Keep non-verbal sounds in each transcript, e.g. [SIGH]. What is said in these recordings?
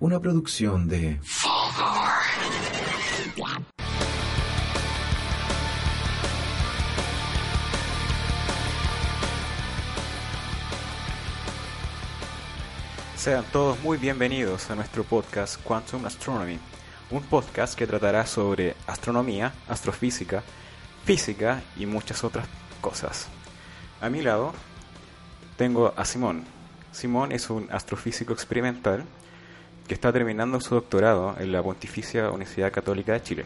Una producción de... Sean todos muy bienvenidos a nuestro podcast Quantum Astronomy, un podcast que tratará sobre astronomía, astrofísica, física y muchas otras cosas. A mi lado tengo a Simón. Simón es un astrofísico experimental que está terminando su doctorado en la Pontificia Universidad Católica de Chile.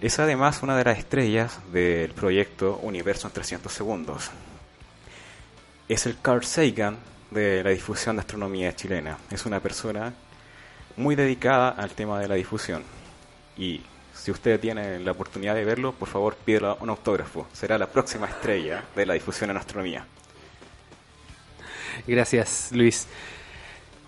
Es además una de las estrellas del proyecto Universo en 300 segundos. Es el Carl Sagan de la difusión de astronomía chilena. Es una persona muy dedicada al tema de la difusión. Y si usted tiene la oportunidad de verlo, por favor pídele un autógrafo. Será la próxima estrella de la difusión en astronomía. Gracias, Luis.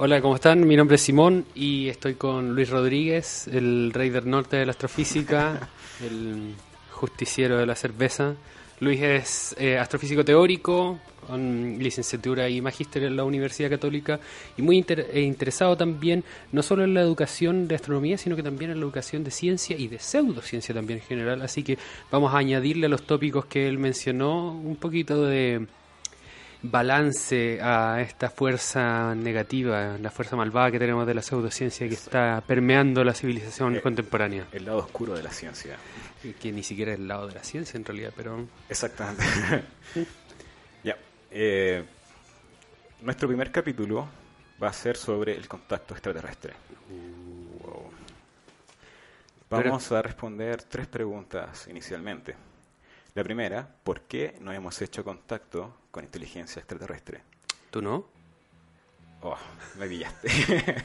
Hola, ¿cómo están? Mi nombre es Simón y estoy con Luis Rodríguez, el rey del norte de la astrofísica, [LAUGHS] el justiciero de la cerveza. Luis es eh, astrofísico teórico, con licenciatura y magíster en la Universidad Católica y muy inter e interesado también no solo en la educación de astronomía, sino que también en la educación de ciencia y de pseudociencia también en general. Así que vamos a añadirle a los tópicos que él mencionó un poquito de balance a esta fuerza negativa, la fuerza malvada que tenemos de la pseudociencia que está permeando la civilización Eh, contemporánea. El lado oscuro de la ciencia. Que ni siquiera es el lado de la ciencia en realidad, pero... Exactamente. [LAUGHS] ya. eh, nuestro primer capítulo va a ser sobre el contacto extraterrestre. Wow. Vamos a responder tres preguntas inicialmente. La primera, ¿por qué no hemos hecho contacto con inteligencia extraterrestre? ¿Tú no? Oh, me pillaste. [LAUGHS]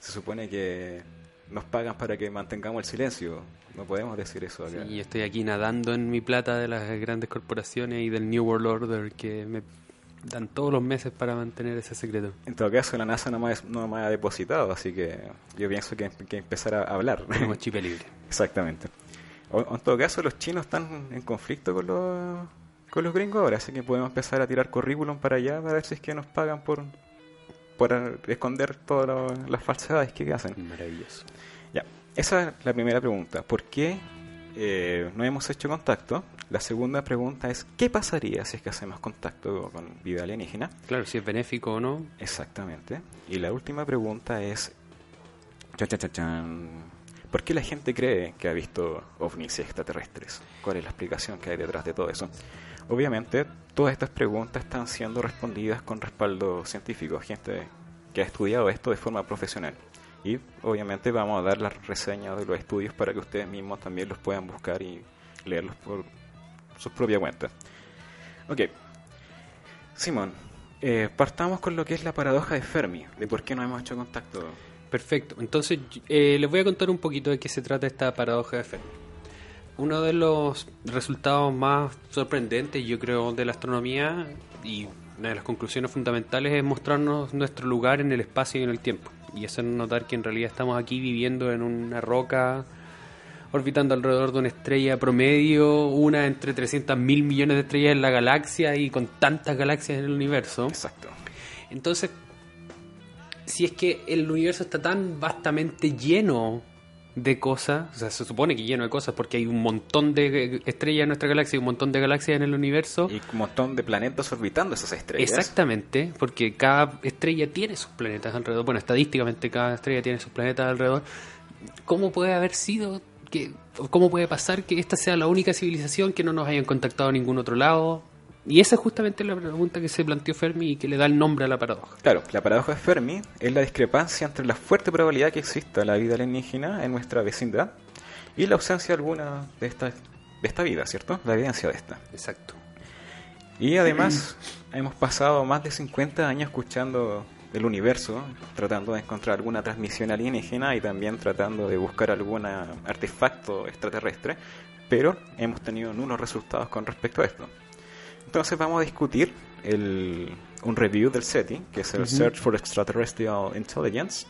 Se supone que nos pagan para que mantengamos el silencio. No podemos decir eso acá. Y estoy aquí nadando en mi plata de las grandes corporaciones y del New World Order que me dan todos los meses para mantener ese secreto. En todo caso, la NASA no me, ha- no me ha depositado, así que yo pienso que, que empezar a hablar. Tenemos [LAUGHS] chip libre. Exactamente. O- en todo caso, los chinos están en conflicto con los, con los gringos ahora, así que podemos empezar a tirar currículum para allá para ver si es que nos pagan por, por esconder todas las falsedades que hacen. Maravilloso. Ya, esa es la primera pregunta. ¿Por qué eh, no hemos hecho contacto? La segunda pregunta es, ¿qué pasaría si es que hacemos contacto con vida alienígena? Claro, si es benéfico o no. Exactamente. Y la última pregunta es, chan, chan, chan, chan, ¿por qué la gente cree que ha visto ovnis extraterrestres? ¿Cuál es la explicación que hay detrás de todo eso? Obviamente, todas estas preguntas están siendo respondidas con respaldo científico, gente que ha estudiado esto de forma profesional. Y obviamente vamos a dar la reseña de los estudios para que ustedes mismos también los puedan buscar y leerlos por sus propias cuentas. Ok. Simón, eh, partamos con lo que es la paradoja de Fermi, de por qué no hemos hecho contacto. Perfecto. Entonces, eh, les voy a contar un poquito de qué se trata esta paradoja de Fermi. Uno de los resultados más sorprendentes, yo creo, de la astronomía y una de las conclusiones fundamentales es mostrarnos nuestro lugar en el espacio y en el tiempo. Y hacernos notar que en realidad estamos aquí viviendo en una roca, orbitando alrededor de una estrella promedio, una entre 300 mil millones de estrellas en la galaxia y con tantas galaxias en el universo. Exacto. Entonces, si es que el universo está tan vastamente lleno de cosas, o sea, se supone que lleno de cosas porque hay un montón de estrellas en nuestra galaxia y un montón de galaxias en el universo. Y un montón de planetas orbitando esas estrellas. Exactamente, porque cada estrella tiene sus planetas alrededor. Bueno, estadísticamente cada estrella tiene sus planetas alrededor. ¿Cómo puede haber sido que, cómo puede pasar que esta sea la única civilización que no nos hayan contactado a ningún otro lado? Y esa es justamente la pregunta que se planteó Fermi y que le da el nombre a la paradoja. Claro, la paradoja de Fermi es la discrepancia entre la fuerte probabilidad que exista la vida alienígena en nuestra vecindad y la ausencia alguna de esta, de esta vida, ¿cierto? La evidencia de esta. Exacto. Y además hemos pasado más de 50 años escuchando del universo, tratando de encontrar alguna transmisión alienígena y también tratando de buscar algún artefacto extraterrestre, pero hemos tenido nulos resultados con respecto a esto. Entonces vamos a discutir el, un review del SETI, que es el Search for Extraterrestrial Intelligence,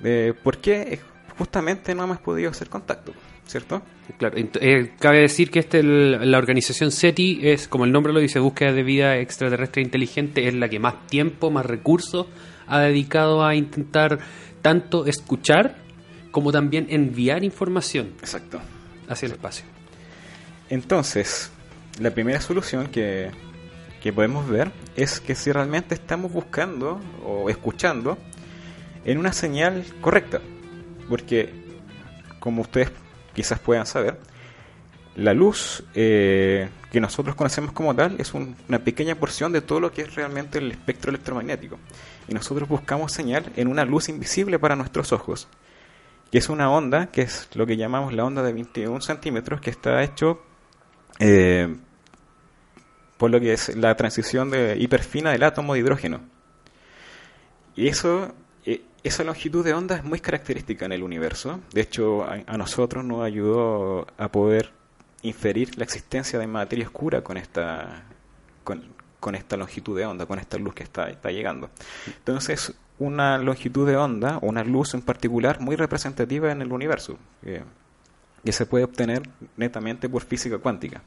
de por qué justamente no hemos podido hacer contacto, ¿cierto? Claro, eh, cabe decir que este, el- la organización SETI es, como el nombre lo dice, búsqueda de vida extraterrestre inteligente, es la que más tiempo, más recursos ha dedicado a intentar tanto escuchar como también enviar información Exacto. hacia el espacio. Entonces, la primera solución que, que podemos ver es que si realmente estamos buscando o escuchando en una señal correcta. Porque, como ustedes quizás puedan saber, la luz eh, que nosotros conocemos como tal es un- una pequeña porción de todo lo que es realmente el espectro electromagnético. Y nosotros buscamos señal en una luz invisible para nuestros ojos, que es una onda, que es lo que llamamos la onda de 21 centímetros, que está hecho eh, por lo que es la transición de hiperfina del átomo de hidrógeno. Y eso, eh, esa longitud de onda es muy característica en el universo. De hecho, a, nosotros nos ayudó a poder inferir la existencia de materia oscura con esta, con, esta longitud de onda, con esta luz que está, está llegando. Entonces, una longitud de onda, una luz en particular, muy representativa en el universo, eh, que se puede obtener netamente por física cuántica.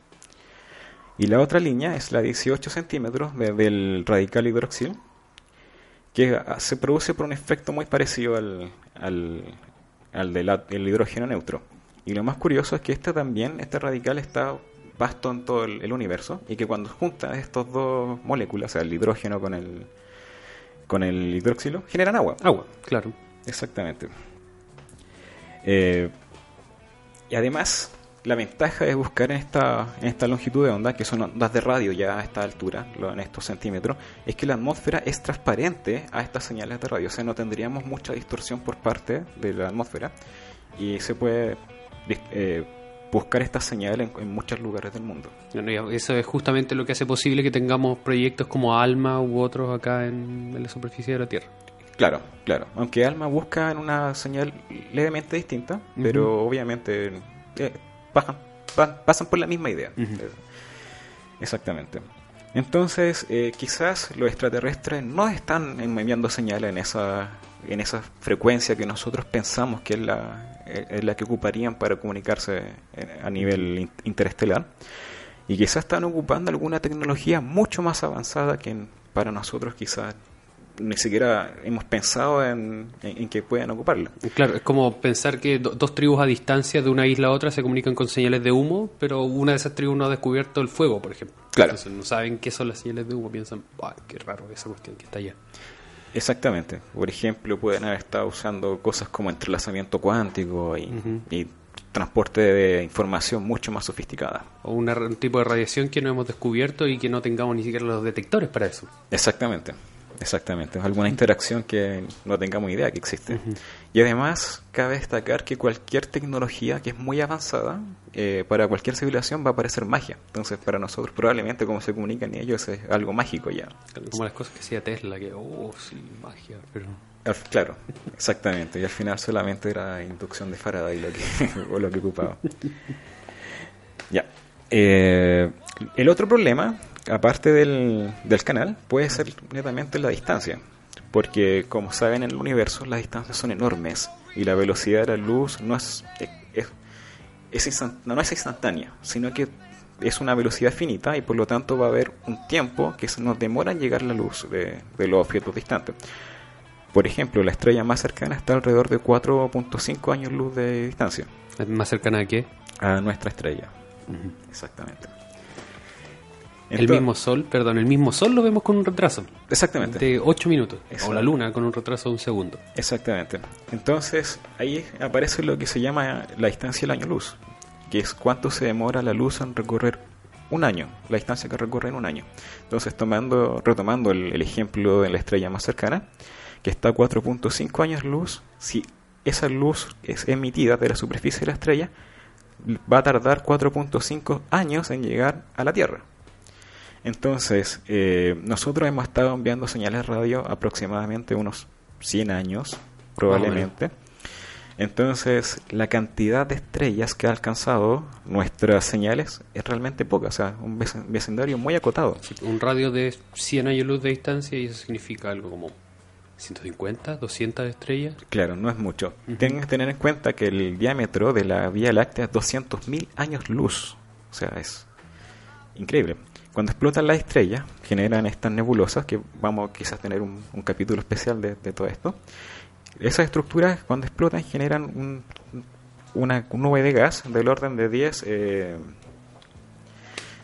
Y la otra línea es la 18 centímetros de- del radical hidroxil, que ah, se produce por un efecto muy parecido al, al, al del el hidrógeno neutro. Y lo más curioso es que este también, este radical está vasto en todo el, el universo y que cuando junta estos dos moléculas, o sea, el hidrógeno con el, con el hidróxilo, generan agua. Agua, claro. Exactamente. Eh, y además, la ventaja de buscar en esta, en esta longitud de onda, que son ondas de radio ya a esta altura, en estos centímetros, es que la atmósfera es transparente a estas señales de radio. O sea, no tendríamos mucha distorsión por parte de la atmósfera y se puede eh, buscar estas señales en, en muchos lugares del mundo. Bueno, eso es justamente lo que hace posible que tengamos proyectos como ALMA u otros acá en, en la superficie de la Tierra. Claro, claro. Aunque Alma busca una señal levemente distinta, pero obviamente eh, bajan- pa- pasan por la misma idea. Exactamente. Entonces, eh, quizás los extraterrestres no están enviando señales en esa, en esa frecuencia que nosotros pensamos que es la, es la que ocuparían para comunicarse eh, a nivel in- interestelar. Y quizás están ocupando alguna tecnología mucho más avanzada que para nosotros quizás ni siquiera hemos pensado en, en- en que puedan ocuparla. Claro, es como pensar que do- dos tribus a distancia de una isla a otra se comunican con señales de humo, pero una de esas tribus no ha descubierto el fuego, por ejemplo. Claro. Entonces no saben qué son las señales de humo, piensan, "Ah, qué raro esa cuestión que está allá. Exactamente. Por ejemplo, pueden haber estado usando cosas como entrelazamiento cuántico y, transporte de información mucho más sofisticada. O una- un tipo de radiación que no hemos descubierto y que no tengamos ni siquiera los detectores para eso. Exactamente, exactamente. Alguna interacción que no tengamos idea que existe. Y además, cabe destacar que cualquier tecnología que es muy avanzada, eh, para cualquier civilización va a parecer magia. Entonces, para nosotros, probablemente, como se comunican ellos, es algo mágico ya. Como las cosas que hacía Tesla, que, oh, sí, magia, pero... Claro, exactamente. Y al final solamente era inducción de Faraday lo que, [LAUGHS] o lo que ocupaba. Ya. Eh, el otro problema, aparte del, del canal, puede ser netamente la distancia. Porque, como saben, en el universo las distancias son enormes y la velocidad de la luz no es, es, es instan- no es instantánea, sino que es una velocidad finita y por lo tanto va a haber un tiempo que se nos demora en llegar la luz de, de los objetos distantes. Por ejemplo, la estrella más cercana está alrededor de 4.5 años luz de distancia ¿Es más cercana a qué? a nuestra estrella. Exactamente. El mismo Sol, perdón, el mismo Sol lo vemos con un retraso Exactamente. de 8 minutos. Exacto. O la Luna con un retraso de un segundo. Exactamente. Entonces, ahí aparece lo que se llama la distancia del año luz, que es cuánto se demora la luz en recorrer un año, la distancia que recorre en un año. Entonces, tomando, retomando el, el ejemplo de la estrella más cercana, que está a 4.5 años luz, si esa luz es emitida de la superficie de la estrella, va a tardar 4.5 años en llegar a la Tierra. Entonces, eh, nosotros hemos estado enviando señales radio aproximadamente unos 100 años, probablemente. Entonces, la cantidad de estrellas que ha alcanzado nuestras señales es realmente poca, o sea, un vec- vecindario muy acotado. Un radio de 100 años luz de distancia y eso significa algo como 150, 200 estrellas. Claro, no es mucho. Tienen que tener en cuenta que el diámetro de la Vía Láctea es 200.000 años luz. O sea, es increíble. Cuando explotan las estrellas, generan estas nebulosas, que vamos quizás tener un, capítulo especial de, todo esto. Esas estructuras, cuando explotan, generan un, una nube de gas del orden de 10 eh,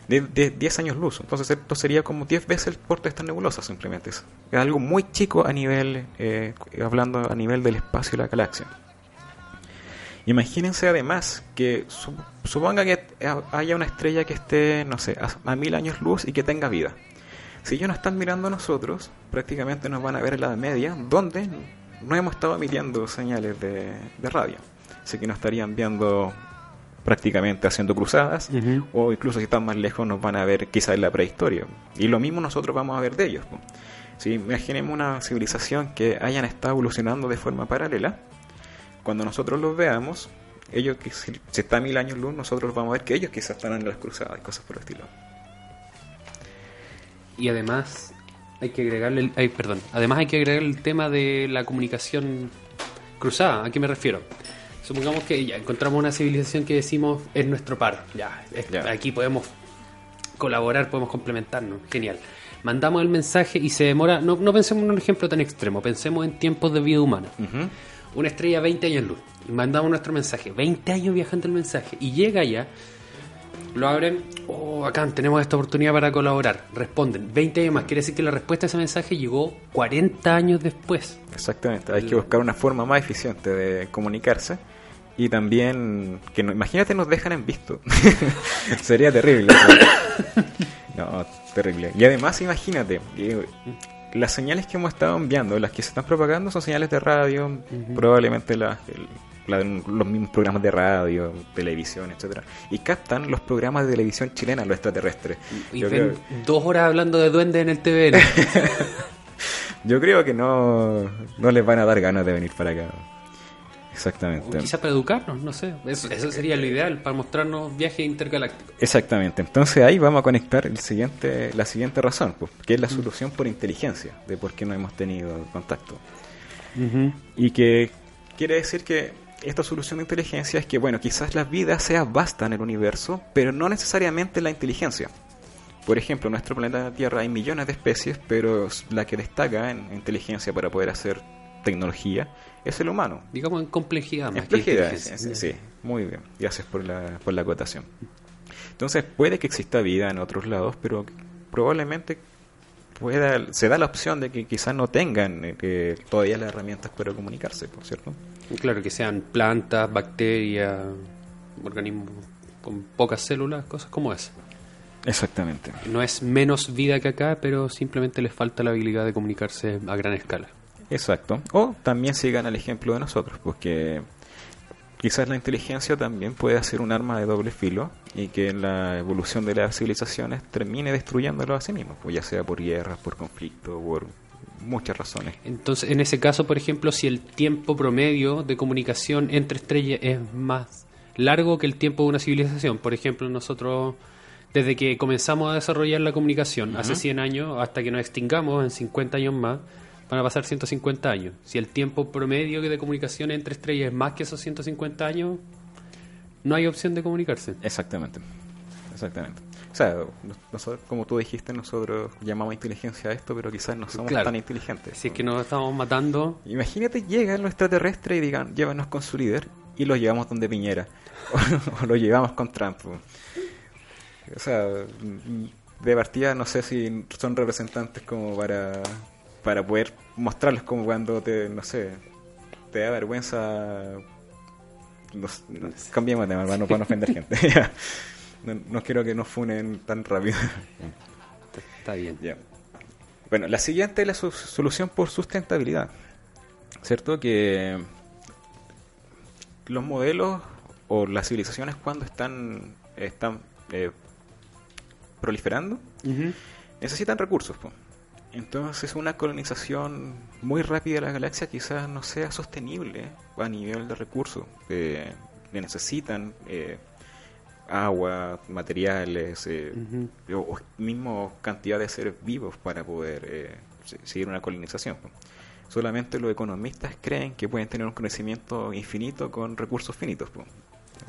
de, 10 años luz. Entonces esto sería como 10 veces el porte de estas nebulosas simplemente. Es algo muy chico a nivel, eh, hablando a nivel del espacio de la galaxia. Imagínense además que suponga que haya una estrella que esté, no sé, a, mil años luz y que tenga vida. Si ellos no están mirando a nosotros, prácticamente nos van a ver en la media, donde no hemos estado emitiendo señales de, radio. Así que nos estarían viendo prácticamente haciendo cruzadas, o incluso si están más lejos nos van a ver quizás en la prehistoria. Y lo mismo nosotros vamos a ver de ellos. Si imaginemos una civilización que hayan estado evolucionando de forma paralela, cuando nosotros los veamos, ellos que si, está a mil años luz, nosotros vamos a ver que ellos quizás estarán en las cruzadas y cosas por el estilo. Y además hay que agregarle, el, perdón, además hay que agregar el tema de la comunicación cruzada. ¿A qué me refiero? Supongamos que ya encontramos una civilización que decimos es nuestro par. Ya, aquí podemos colaborar, podemos complementarnos. Genial. Mandamos el mensaje y se demora. No, no pensemos en un ejemplo tan extremo, pensemos en tiempos de vida humana una estrella 20 años luz. Y mandamos nuestro mensaje. 20 años viajando el mensaje. Y llega ya, lo abren. Oh, acá tenemos esta oportunidad para colaborar. Responden. 20 años más. Quiere decir que la respuesta a ese mensaje llegó 40 años después. Exactamente. Hay que buscar una forma más eficiente de comunicarse. Y también, que no, imagínate nos dejan en visto. [LAUGHS] Sería terrible. [COUGHS] no, terrible. Y además, imagínate, las señales que hemos estado enviando, las que se están propagando, son señales de radio, probablemente las, los mismos programas de radio, televisión, etcétera, y captan los programas de televisión chilena, los extraterrestres. Y, ven dos horas hablando de duendes en el TVN. [LAUGHS] Yo creo que no, no les van a dar ganas de venir para acá. Exactamente. quizá para educarnos, no sé. Eso, sería lo ideal, para mostrarnos viajes intergalácticos. Exactamente. Entonces ahí vamos a conectar el siguiente, la siguiente razón, pues, que es la solución por inteligencia de por qué no hemos tenido contacto. Y que quiere decir que esta solución de inteligencia es que, bueno, quizás la vida sea vasta en el universo, pero no necesariamente la inteligencia. Por ejemplo, en nuestro planeta Tierra hay millones de especies, pero la que destaca en inteligencia para poder hacer tecnología es el humano. Digamos en complejidad. Más complejidad, sí, muy bien. Gracias por la, por la acotación. Entonces puede que exista vida en otros lados, pero probablemente pueda, se da la opción de que quizás no tengan eh, todavía las herramientas para comunicarse, ¿por cierto? Claro, que sean plantas, bacterias, organismos con pocas células, cosas como esa. Exactamente. No es menos vida que acá, pero simplemente les falta la habilidad de comunicarse a gran escala. Exacto. O también sigan el ejemplo de nosotros, porque quizás la inteligencia también puede ser un arma de doble filo y que en la evolución de las civilizaciones termine destruyéndolo a sí mismo, pues ya sea por guerras, por conflicto, por muchas razones. Entonces, en ese caso, por ejemplo, si el tiempo promedio de comunicación entre estrellas es más largo que el tiempo de una civilización, por ejemplo, nosotros desde que comenzamos a desarrollar la comunicación hace 100 años hasta que nos extingamos en 50 años más, van a pasar 150 años. Si el tiempo promedio de comunicación entre estrellas es más que esos 150 años, no hay opción de comunicarse. Exactamente. Exactamente. O sea, nosotros, como tú dijiste, nosotros llamamos inteligencia a esto, pero quizás no somos tan inteligentes. Si es que nos estamos matando. Imagínate, llega el extraterrestre y digan, llévanos con su líder y lo llevamos donde Piñera. [LAUGHS] o, lo llevamos con Trump. O sea, de partida no sé si son representantes como para para poder mostrarles como cuando te, no sé, te da vergüenza. cambiemos de tema, para no, para no ofender [LAUGHS] gente. [LAUGHS] no, quiero que nos funen tan rápido. Está bien. Bueno, la siguiente es la solución por sustentabilidad. ¿Cierto? Que los modelos o las civilizaciones cuando están, están eh, proliferando necesitan recursos. Pues. Entonces una colonización muy rápida de la galaxia quizás no sea sostenible a nivel de recursos. Eh, necesitan eh, agua, materiales, eh, o mismo cantidad de seres vivos para poder eh, seguir una colonización. Solamente los economistas creen que pueden tener un conocimiento infinito con recursos finitos.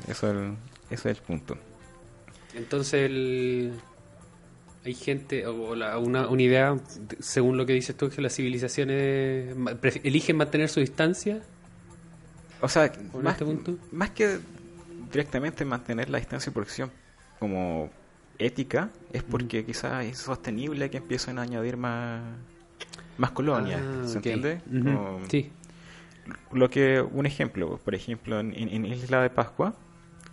Eso es el, ese es el punto. Entonces el, hay gente, o la- una, una idea, según lo que dices tú, que las civilizaciones eligen mantener su distancia. O sea, ¿Con más, este punto? más que directamente mantener la distancia y protección como ética, es porque quizás es sostenible que empiecen a añadir más, más colonias. Ah, ¿Se entiende? Como- Sí. Lo que, un ejemplo, por ejemplo, en- en Isla de Pascua,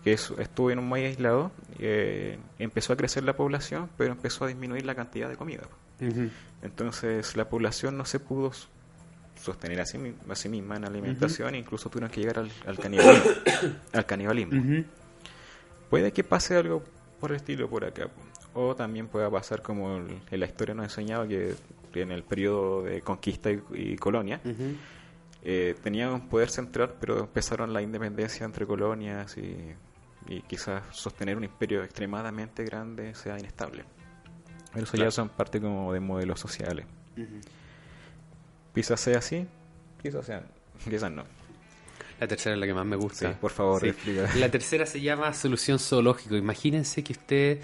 que es- estuvo en un muy aislado, eh, empezó a crecer la población, pero empezó a disminuir la cantidad de comida. Entonces la población no se pudo sostener a sí, mi- a sí misma en alimentación e incluso tuvieron que llegar al, al canibalismo. [COUGHS] al canibalismo. Puede que pase algo por el estilo por acá. O también pueda pasar como el- en la historia nos ha enseñado que en el periodo de conquista y, y colonia eh, tenían un poder central, pero empezaron la independencia entre colonias y, y quizás sostener un imperio extremadamente grande sea inestable. Pero eso Claro. ya son parte como de modelos sociales. Ujú. Quizás sea así, quizás sea, [LAUGHS] quizás no. La tercera es la que más me gusta. Sí, por favor, Sí. explica. [LAUGHS] La tercera se llama solución zoológico. Imagínense que ustedes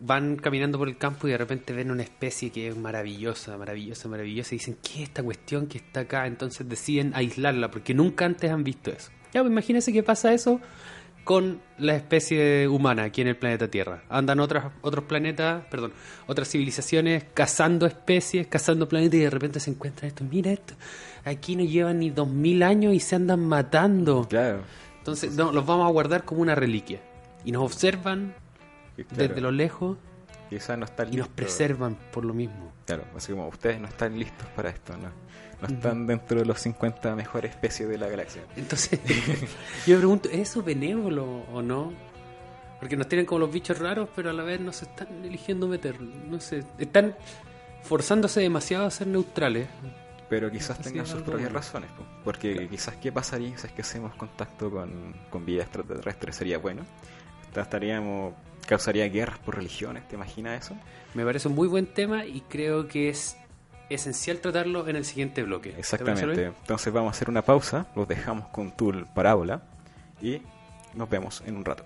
van caminando por el campo y de repente ven una especie que es maravillosa, maravillosa, maravillosa y dicen, ¿qué es esta cuestión que está acá? Entonces deciden aislarla porque nunca antes han visto eso. Ya, pues imagínense que pasa eso con la especie humana aquí en el planeta Tierra. Andan otras, otros planetas, perdón, otras civilizaciones cazando especies, cazando planetas y de repente se encuentran esto. Mira esto, aquí no llevan ni dos mil años y se andan matando. Claro. Entonces no, los vamos a guardar como una reliquia. Y nos observan y claro, desde lo lejos Quizás no y nos preservan por lo mismo. Claro, así como ustedes no están listos para esto, ¿no? No están dentro de los 50 mejores especies de la galaxia. Entonces, [LAUGHS] yo me pregunto, ¿es eso benévolo o no? Porque nos tienen como los bichos raros, pero a la vez nos están eligiendo meter. No sé, están forzándose demasiado a ser neutrales. Pero quizás Así tengan sus propias bueno. razones, po. porque quizás qué pasaría si es que hacemos contacto con, con vida extraterrestre, sería bueno. Estaríamos, causaría guerras por religiones, ¿te imaginas eso? Me parece un muy buen tema y creo que es esencial tratarlo en el siguiente bloque. ¿Te parece, Exactamente. Entonces vamos a hacer una pausa, los dejamos con tu parábola y nos vemos en un rato.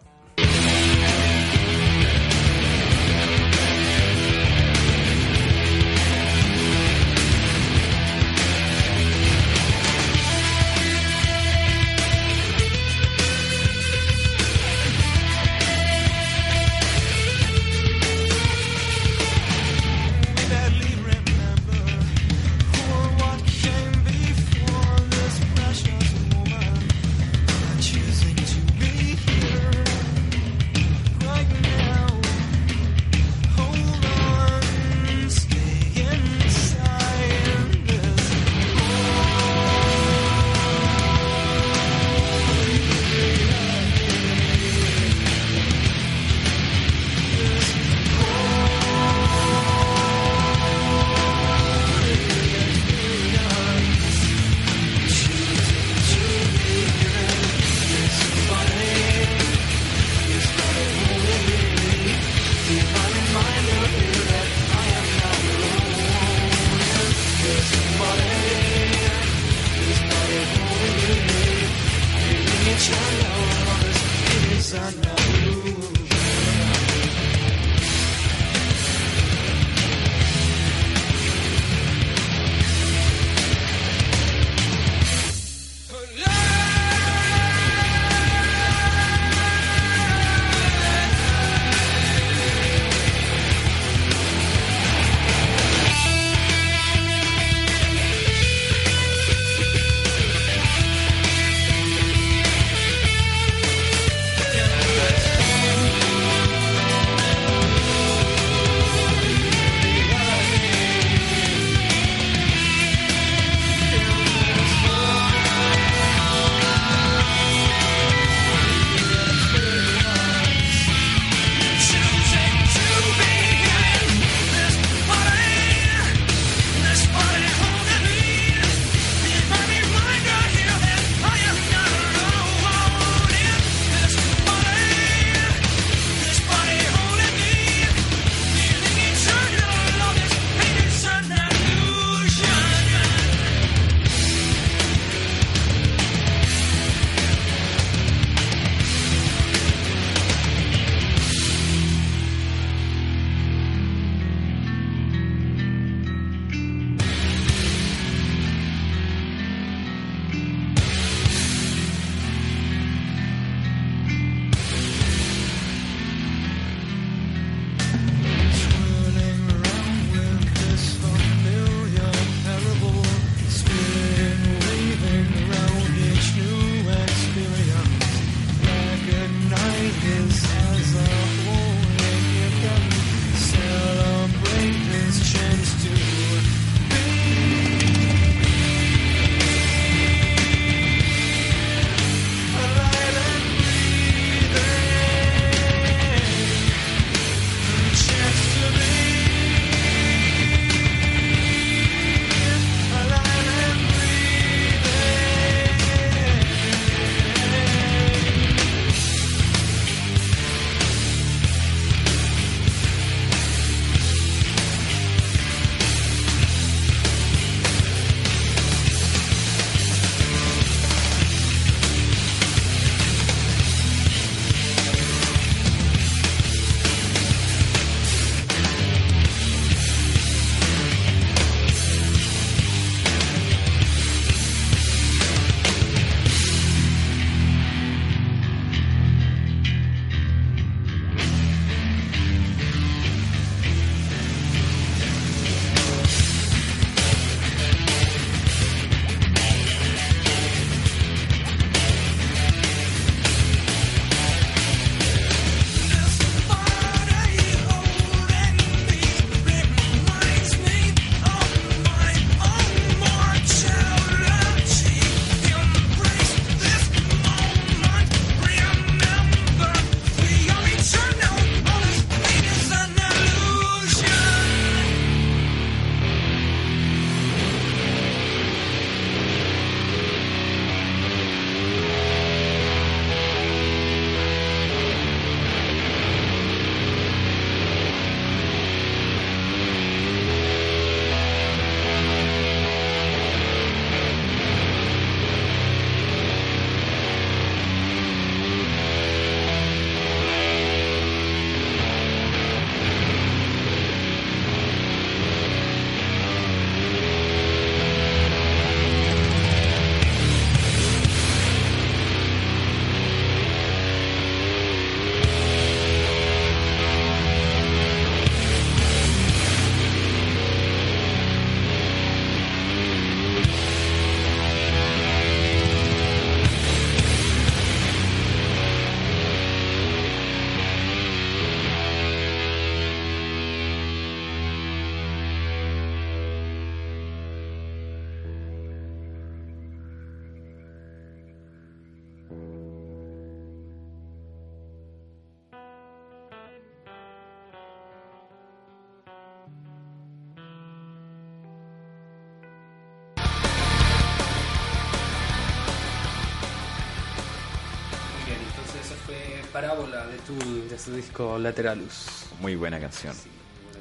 Parábola de, tu, de su disco Lateralus. Muy buena canción.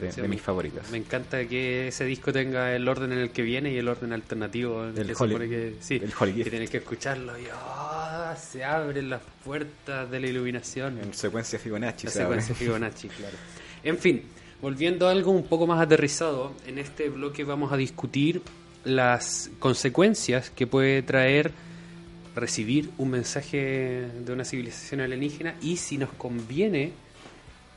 De, de mis favoritas. Me encanta que ese disco tenga el orden en el que viene y el orden alternativo. en El que Holy- que, sí, el Holy que tienes que escucharlo y ah, se abren las puertas de la iluminación. En secuencia Fibonacci, La secuencia [LAUGHS] Fibonacci, claro. En fin, volviendo a algo un poco más aterrizado, en este bloque vamos a discutir las consecuencias que puede traer recibir un mensaje de una civilización alienígena y si nos conviene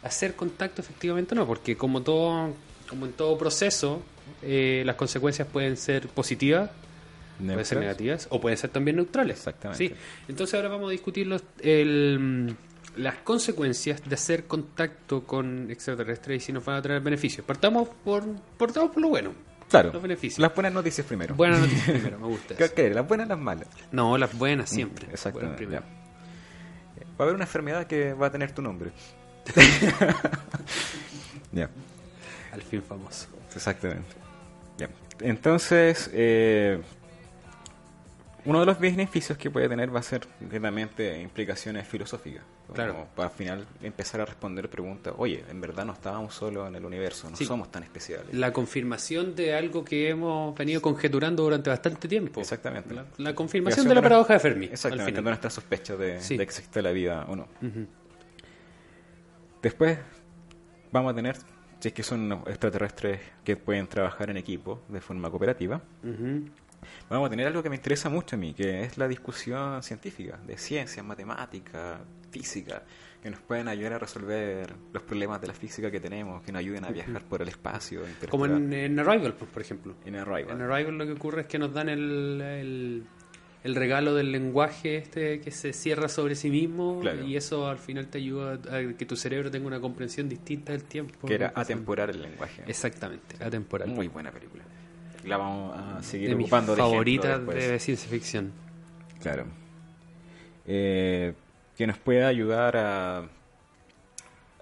hacer contacto efectivamente o no, porque como todo, como en todo proceso, eh, las consecuencias pueden ser positivas Pueden ser negativas o pueden ser también neutrales. Exactamente. Sí. Entonces ahora vamos a discutir los, el, las consecuencias de hacer contacto con extraterrestres y si nos van a traer beneficios. Partamos por, partamos por lo bueno. Claro. Los beneficios. Las buenas noticias primero. Buenas [LAUGHS] noticias primero, me gusta. ¿Qué eso. qué? ¿Las buenas o las malas? No, las buenas siempre. Mm, Exactamente. Buenas. Va a haber una enfermedad que va a tener tu nombre. [LAUGHS] ya. Al fin famoso. Exactamente. Ya. Entonces, eh, uno de los beneficios que puede tener va a ser netamente implicaciones filosóficas. Claro. Para al final empezar a responder preguntas, oye, en verdad no estábamos solos en el universo, no Sí. somos tan especiales. La confirmación de algo que hemos venido conjeturando durante bastante tiempo. Exactamente. La, la confirmación de la paradoja de Fermi. Exactamente, de nuestras sospechas de, Sí. de que existe la vida o no. Ujú. Después vamos a tener, si es que son extraterrestres que pueden trabajar en equipo de forma cooperativa, Ujú. Vamos a tener algo que me interesa mucho a mí, que es la discusión científica, de ciencia, matemática, física, que nos pueden ayudar a resolver los problemas de la física que tenemos, que nos ayuden a viajar por el espacio. Como en, en Arrival, por ejemplo. En Arrival. En Arrival lo que ocurre es que nos dan el, el, el regalo del lenguaje este que se cierra sobre sí mismo Claro. y eso al final te ayuda a que tu cerebro tenga una comprensión distinta del tiempo. que era atemporar el lenguaje. Exactamente, atemporal. Muy buena película. La vamos a seguir de ocupando de favoritas de ciencia ficción. Claro. Eh, que nos pueda ayudar a,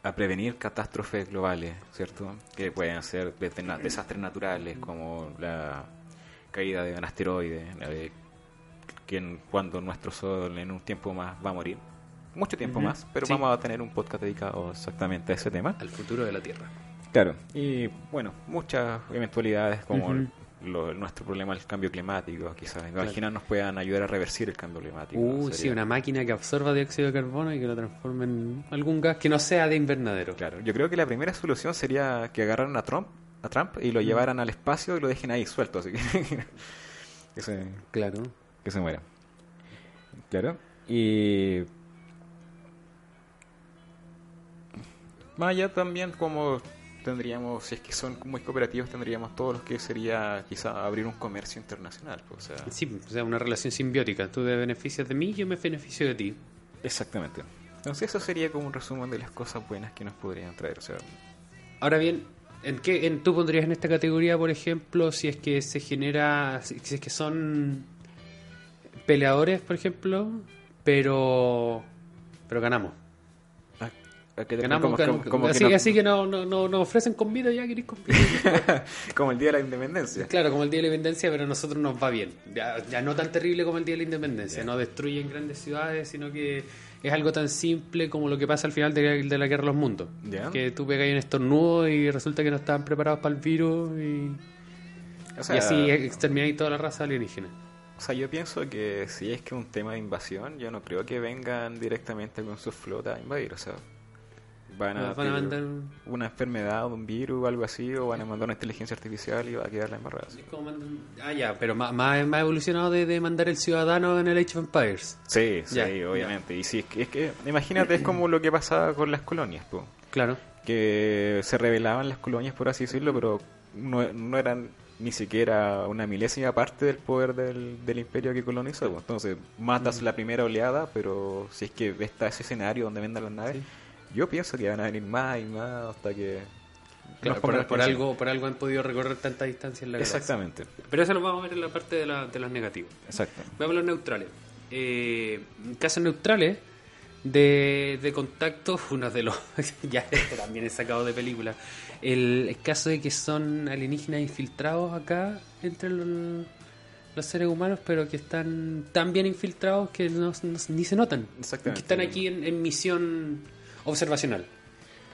a prevenir catástrofes globales, ¿cierto? Que pueden ser desastres naturales como la caída de un asteroide, la de que en- cuando nuestro Sol en un tiempo más va a morir. Mucho tiempo más, pero Sí. vamos a tener un podcast dedicado exactamente a ese tema. Al futuro de la Tierra. Claro, y bueno, muchas eventualidades como Ujú. Lo- nuestro problema del cambio climático, quizás. Imagina nos puedan ayudar a reversir el cambio climático. Uh, sí, una máquina que absorba dióxido de carbono y que lo transforme en algún gas que no sea de invernadero. Claro, yo creo que la primera solución sería que agarraran a Trump, a Trump y lo llevaran al espacio y lo dejen ahí suelto, así que, [LAUGHS] que, se, Claro. que se muera. Claro, y allá también como tendríamos, si es que son muy cooperativos, tendríamos todos los que sería quizá abrir un comercio internacional. pues, o sea, Sí, o sea, una relación simbiótica. Tú te beneficias de mí, yo me beneficio de ti. exactamente. Entonces eso sería como un resumen de las cosas buenas que nos podrían traer. O sea, Ahora bien, ¿en qué en, tú pondrías en esta categoría, por ejemplo, si es que se genera, si, si es que son peleadores, por ejemplo, pero pero ganamos? ¿A- a qué te- Ganamos, como- ganamos. como- como que así, no- así que no, no, no, nos ofrecen comida ya queréis comida. [LAUGHS] como el día de la independencia. claro, como el Día de la Independencia, pero a nosotros nos va bien. Ya, ya no tan terrible como el Día de la Independencia. No destruyen grandes ciudades, sino que es algo tan simple como lo que pasa al final de, de la Guerra de los Mundos. Que tú pegas un estornudo y resulta que no estaban preparados para el virus y, O sea, y así extermináis toda la raza alienígena. O sea, yo pienso que si es que un tema de invasión, yo no creo que vengan directamente con su flota a invadir. O sea, van a, van mandar... una enfermedad, un virus o algo así, o van a mandar una inteligencia artificial y va a quedar la embarrada. es como mandan- Ah, ya, pero más, más, más evolucionado de, de mandar el ciudadano en el Age of Empires. Sí, sí, Ya, obviamente. Y si es que, es que, imagínate, es como lo que pasaba con las colonias, po, Claro. que se rebelaban las colonias, por así decirlo, pero no, no eran ni siquiera una milésima parte del poder del, del imperio que colonizó. Entonces, matas la primera oleada, pero si es que está ese escenario donde vendan las naves, Sí. Yo pienso que van a venir más y más hasta que... Claro, por, algo, por algo han podido recorrer tanta distancia en la galaxia. Exactamente, Pero eso lo vamos a ver en la parte de, la, de los negativos. exacto. Veamos los neutrales. Eh, casos neutrales de, de contacto, [LAUGHS] uno de los. [LAUGHS] ya esto también es sacado de película. El, el caso de que son alienígenas infiltrados acá entre los seres humanos, pero que están tan bien infiltrados que no, no- ni se notan. Exactamente. Que están aquí en, en misión observacional,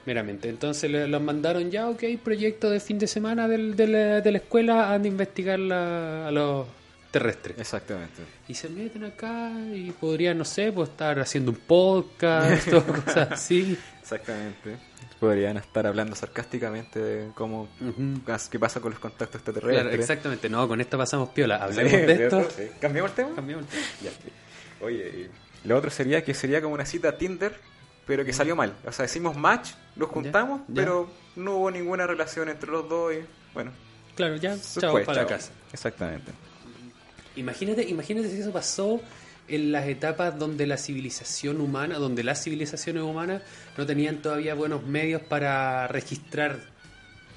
meramente. Entonces le- los mandaron ya, ok, proyecto de fin de semana del- de, la, de la escuela, han de investigar la- a los terrestres. Exactamente. Y se meten acá y podrían, no sé, pues estar haciendo un podcast o [LAUGHS] cosas así. Exactamente. Podrían estar hablando sarcásticamente de cómo qué pasa con los contactos extraterrestres. Claro, exactamente. No, con esto pasamos piola. Hablemos Sí, de esto. Sí. ¿Cambiamos el tema? Cambiamos el tema. Ya. Oye, y lo otro sería que sería como una cita Tinder, pero que salió mal. O sea, hicimos match, nos juntamos, ya. pero no hubo ninguna relación entre los dos y bueno, Claro, ya, se chao, fue, para la casa. Exactamente. Imagínate, imagínate si eso pasó en las etapas donde la civilización humana, donde las civilizaciones humanas no tenían todavía buenos medios para registrar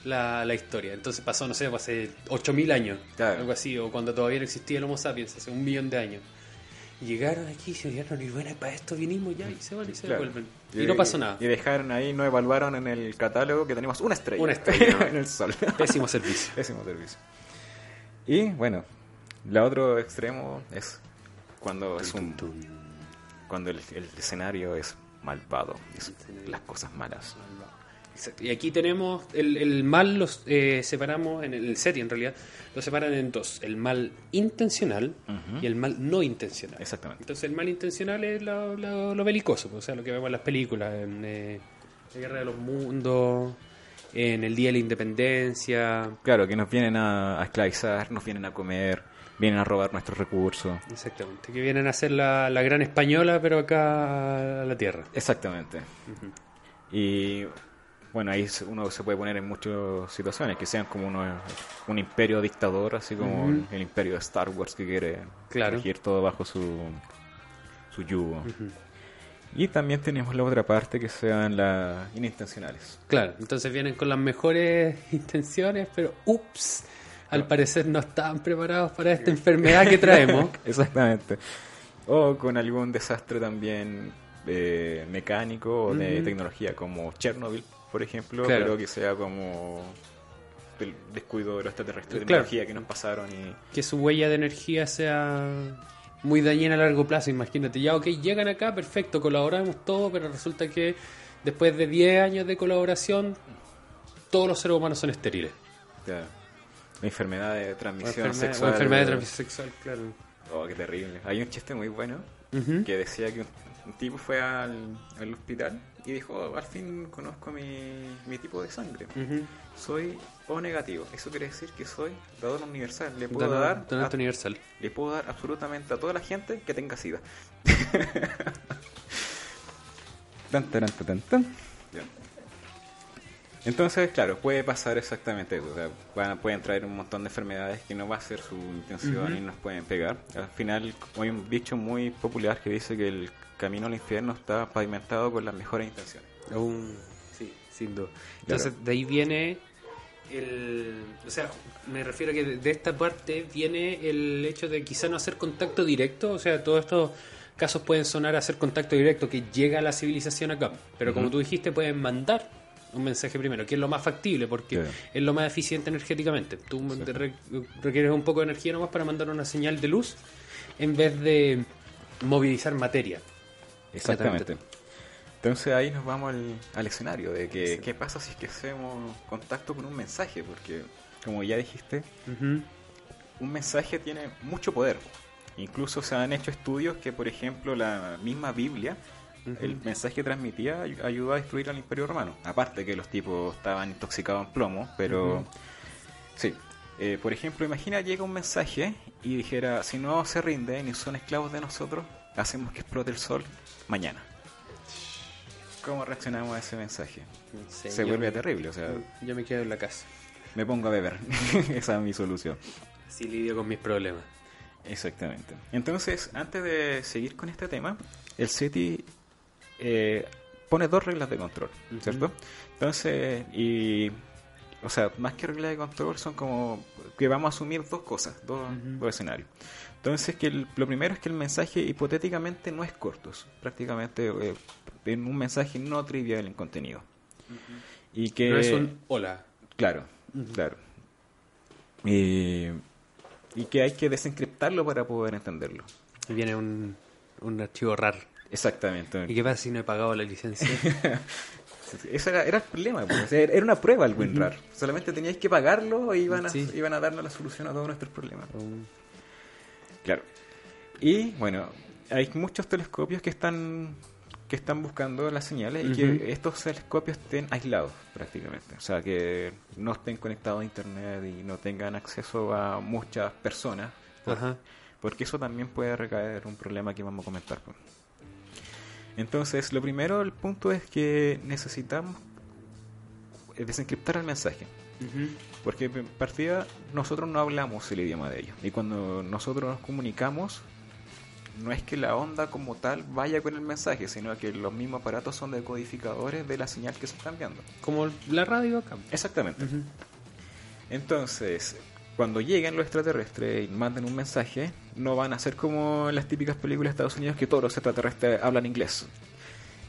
la, la historia. Entonces pasó, no sé, hace 8.000 años, Claro. algo así, o cuando todavía no existía el Homo sapiens, hace un millón de años. Llegaron aquí y se dieron, y bueno, para esto vinimos ya, y se van y se Claro. devuelven. Y, no pasó nada. Y dejaron ahí, no evaluaron en el catálogo que tenemos una estrella. Una estrella. [LAUGHS] en el sol. Pésimo servicio. [LAUGHS] Pésimo servicio. Y bueno, el otro extremo es cuando es un cuando el, el escenario es malvado, es las cosas malas. Exacto. Y aquí tenemos el, el mal, los eh, separamos en el SETI en realidad, lo separan en dos: el mal intencional y el mal no intencional. Exactamente. Entonces, el mal intencional es lo, lo- lo belicoso, o sea, lo que vemos en las películas, en eh, La Guerra de los Mundos, en el Día de la Independencia. Claro, que nos vienen a, a esclavizar, nos vienen a comer, vienen a robar nuestros recursos. Exactamente, que vienen a ser la, la gran española, pero acá a la tierra. Exactamente. Y bueno, ahí uno se puede poner en muchas situaciones, que sean como uno, un imperio dictador, así como el, el imperio de Star Wars que quiere Claro. regir todo bajo su, su yugo. Y también tenemos la otra parte que sean las inintencionales. Claro, entonces vienen con las mejores [LAUGHS] intenciones, pero ups, al parecer no estaban preparados para esta enfermedad que traemos. [LAUGHS] Exactamente. O con algún desastre también eh, mecánico o de tecnología, como Chernobyl, por ejemplo, Claro. pero que sea como el descuido de los extraterrestres de Claro. energía que nos pasaron y que su huella de energía sea muy dañina a largo plazo, imagínate. Ya, ok, llegan acá, perfecto, colaboramos todo, pero resulta que después de 10 años de colaboración, todos los seres humanos son estériles. ya, la enfermedad de transmisión enfermedad, sexual. enfermedad de transmisión sexual, claro. Oh, qué terrible. Hay un chiste muy bueno que decía que un tipo fue al, al hospital y dijo, "Oh, al fin conozco mi, mi tipo de sangre. Soy O negativo. Eso quiere decir que soy dador universal. Le puedo dar donante a- universal. le puedo dar absolutamente a toda la gente que tenga sida. tan, taran, tan, tan, tan. Entonces, claro, puede pasar exactamente eso. O sea, van- pueden traer un montón de enfermedades que no va a ser su intención y nos pueden pegar. Al final, hay un dicho muy popular que dice que el camino al infierno está pavimentado con las mejores intenciones. Aún, sí, sin duda. Entonces, de ahí viene el. O sea, me refiero a que de, de esta parte viene el hecho de quizá no hacer contacto directo. O sea, todos estos casos pueden sonar a hacer contacto directo que llega a la civilización acá. Pero como tú dijiste, pueden mandar un mensaje primero, que es lo más factible porque Sí. es lo más eficiente energéticamente. Tú Sí. te re- requieres un poco de energía nomás para mandar una señal de luz en vez de movilizar materia. Exactamente. Entonces ahí nos vamos al, al escenario de que qué pasa si es que hacemos contacto con un mensaje, porque como ya dijiste, un mensaje tiene mucho poder. Incluso se han hecho estudios que, por ejemplo, la misma Biblia, El mensaje que transmitía ay- ayudó a destruir al Imperio Romano. Aparte que los tipos estaban intoxicados en plomo, pero sí. Eh, por ejemplo, imagina llega un mensaje y dijera, si no se rinden y son esclavos de nosotros, hacemos que explote el sol mañana. ¿Cómo reaccionamos a ese mensaje? Se vuelve me- terrible, o sea, Yo me quedo en la casa. me pongo a beber. [LAUGHS] Esa es mi solución. Así lidio con mis problemas. Exactamente. Entonces, antes de seguir con este tema, el SETI eh, pone dos reglas de control. ¿cierto? Entonces, y. O sea, más que reglas de control, son como que vamos a asumir dos cosas, dos, escenarios. Entonces, que el- lo primero es que el mensaje hipotéticamente no es corto, es prácticamente eh, en un mensaje no trivial en contenido. Y que. No es un hola. Claro, claro. Y, y que hay que desencriptarlo para poder entenderlo. Y viene un, un archivo RAR. Exactamente. ¿Y qué pasa si no he pagado la licencia? [LAUGHS] Ese era, era el problema, pues. O sea, era una prueba el WinRAR. Solamente teníais que pagarlo y iban a, Sí. iban a darnos la solución a todos nuestros problemas. Um, Claro. Y bueno, hay muchos telescopios que están que están buscando las señales y que estos telescopios estén aislados prácticamente. O sea, que no estén conectados a internet y no tengan acceso a muchas personas. por-. Porque eso también puede recaer un problema que vamos a comentar. Entonces, lo primero, el punto es que necesitamos eh, desencriptar el mensaje. Porque en partida nosotros no hablamos el idioma de ellos. Y cuando nosotros nos comunicamos, no es que la onda como tal vaya con el mensaje, sino que los mismos aparatos son decodificadores de la señal que se está enviando. Como la radio acá. Exactamente. Entonces, cuando lleguen los extraterrestres y manden un mensaje, no van a ser como en las típicas películas de Estados Unidos que todos los extraterrestres hablan inglés.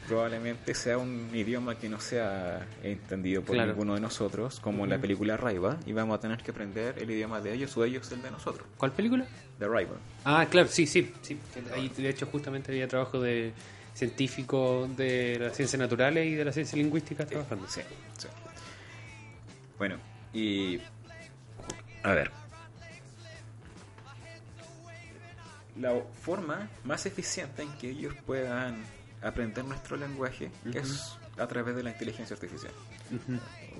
Probablemente sea un idioma que no sea entendido por Claro. ninguno de nosotros, como en la película Raiva, y vamos a tener que aprender el idioma de ellos o ellos el de nosotros, ¿Cuál película? de Raiva. Ah, claro, sí, sí. sí. Ahí, de hecho, justamente había trabajo de científico de las ciencias naturales y de la ciencia lingüística trabajando. Sí, sí. Bueno, y. A ver. La forma más eficiente en que ellos puedan aprender nuestro lenguaje es a través de la inteligencia artificial,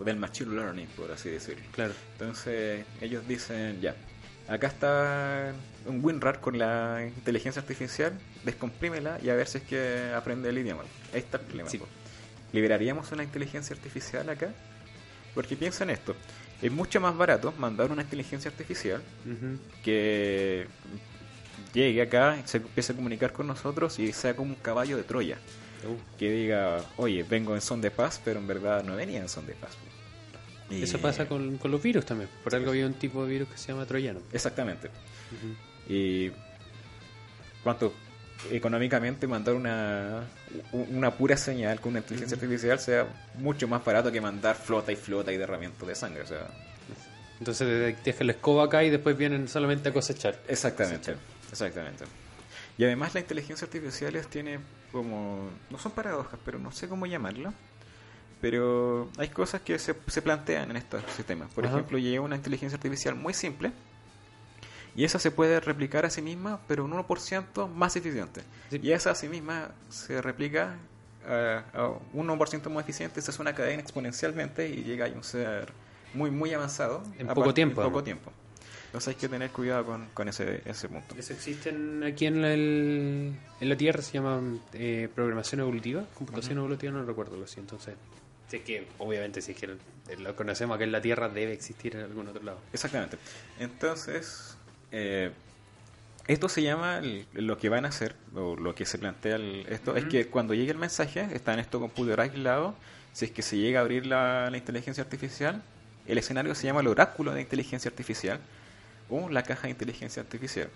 del machine learning, por así decirlo. Claro. Entonces, ellos dicen, ya, acá está un WinRAR con la inteligencia artificial, descomprímela y a ver si es que aprende el idioma. Ahí está el problema. Sí. ¿Liberaríamos una inteligencia artificial acá? Porque piensa en esto, es mucho más barato mandar una inteligencia artificial que llegue acá, se empiece a comunicar con nosotros y sea como un caballo de Troya. Uh, Que diga, oye, vengo en son de paz, pero en verdad no venía en son de paz. Y- Eso pasa con, con los virus también. Por algo había un tipo de virus que se llama troyano. Exactamente. Y cuanto económicamente mandar una, una pura señal con una inteligencia artificial sea mucho más barato que mandar flota y flota y derramiento de sangre. O sea, Entonces te dejan la escoba acá y después vienen solamente a cosechar. exactamente. Exactamente. Y además la inteligencia artificial tiene como... No son paradojas, pero no sé cómo llamarlo. Pero hay cosas que se, se plantean en estos sistemas. Por Ajá. ejemplo, llega una inteligencia artificial muy simple y esa se puede replicar a sí misma, pero un 1% más eficiente. Sí. Y esa a sí misma se replica a, a un 1% más eficiente, se hace una cadena exponencialmente y llega a un ser muy, muy avanzado. En a poco tiempo, En poco tiempo. Entonces hay que tener cuidado con, con ese, ese punto. Eso existen aquí en la, el- en la Tierra, se llama eh, programación evolutiva, computación evolutiva, no recuerdo lo siento. Entonces, si es que, obviamente, si es que lo conocemos acá en la Tierra, debe existir en algún otro lado. Exactamente. Entonces, eh, esto se llama el- lo que van a hacer, o lo que se plantea el- esto, es que cuando llegue el mensaje, está en esto computador aislado, si es que se llega a abrir la, la inteligencia artificial, el escenario se llama el oráculo de inteligencia artificial o la caja de inteligencia artificial.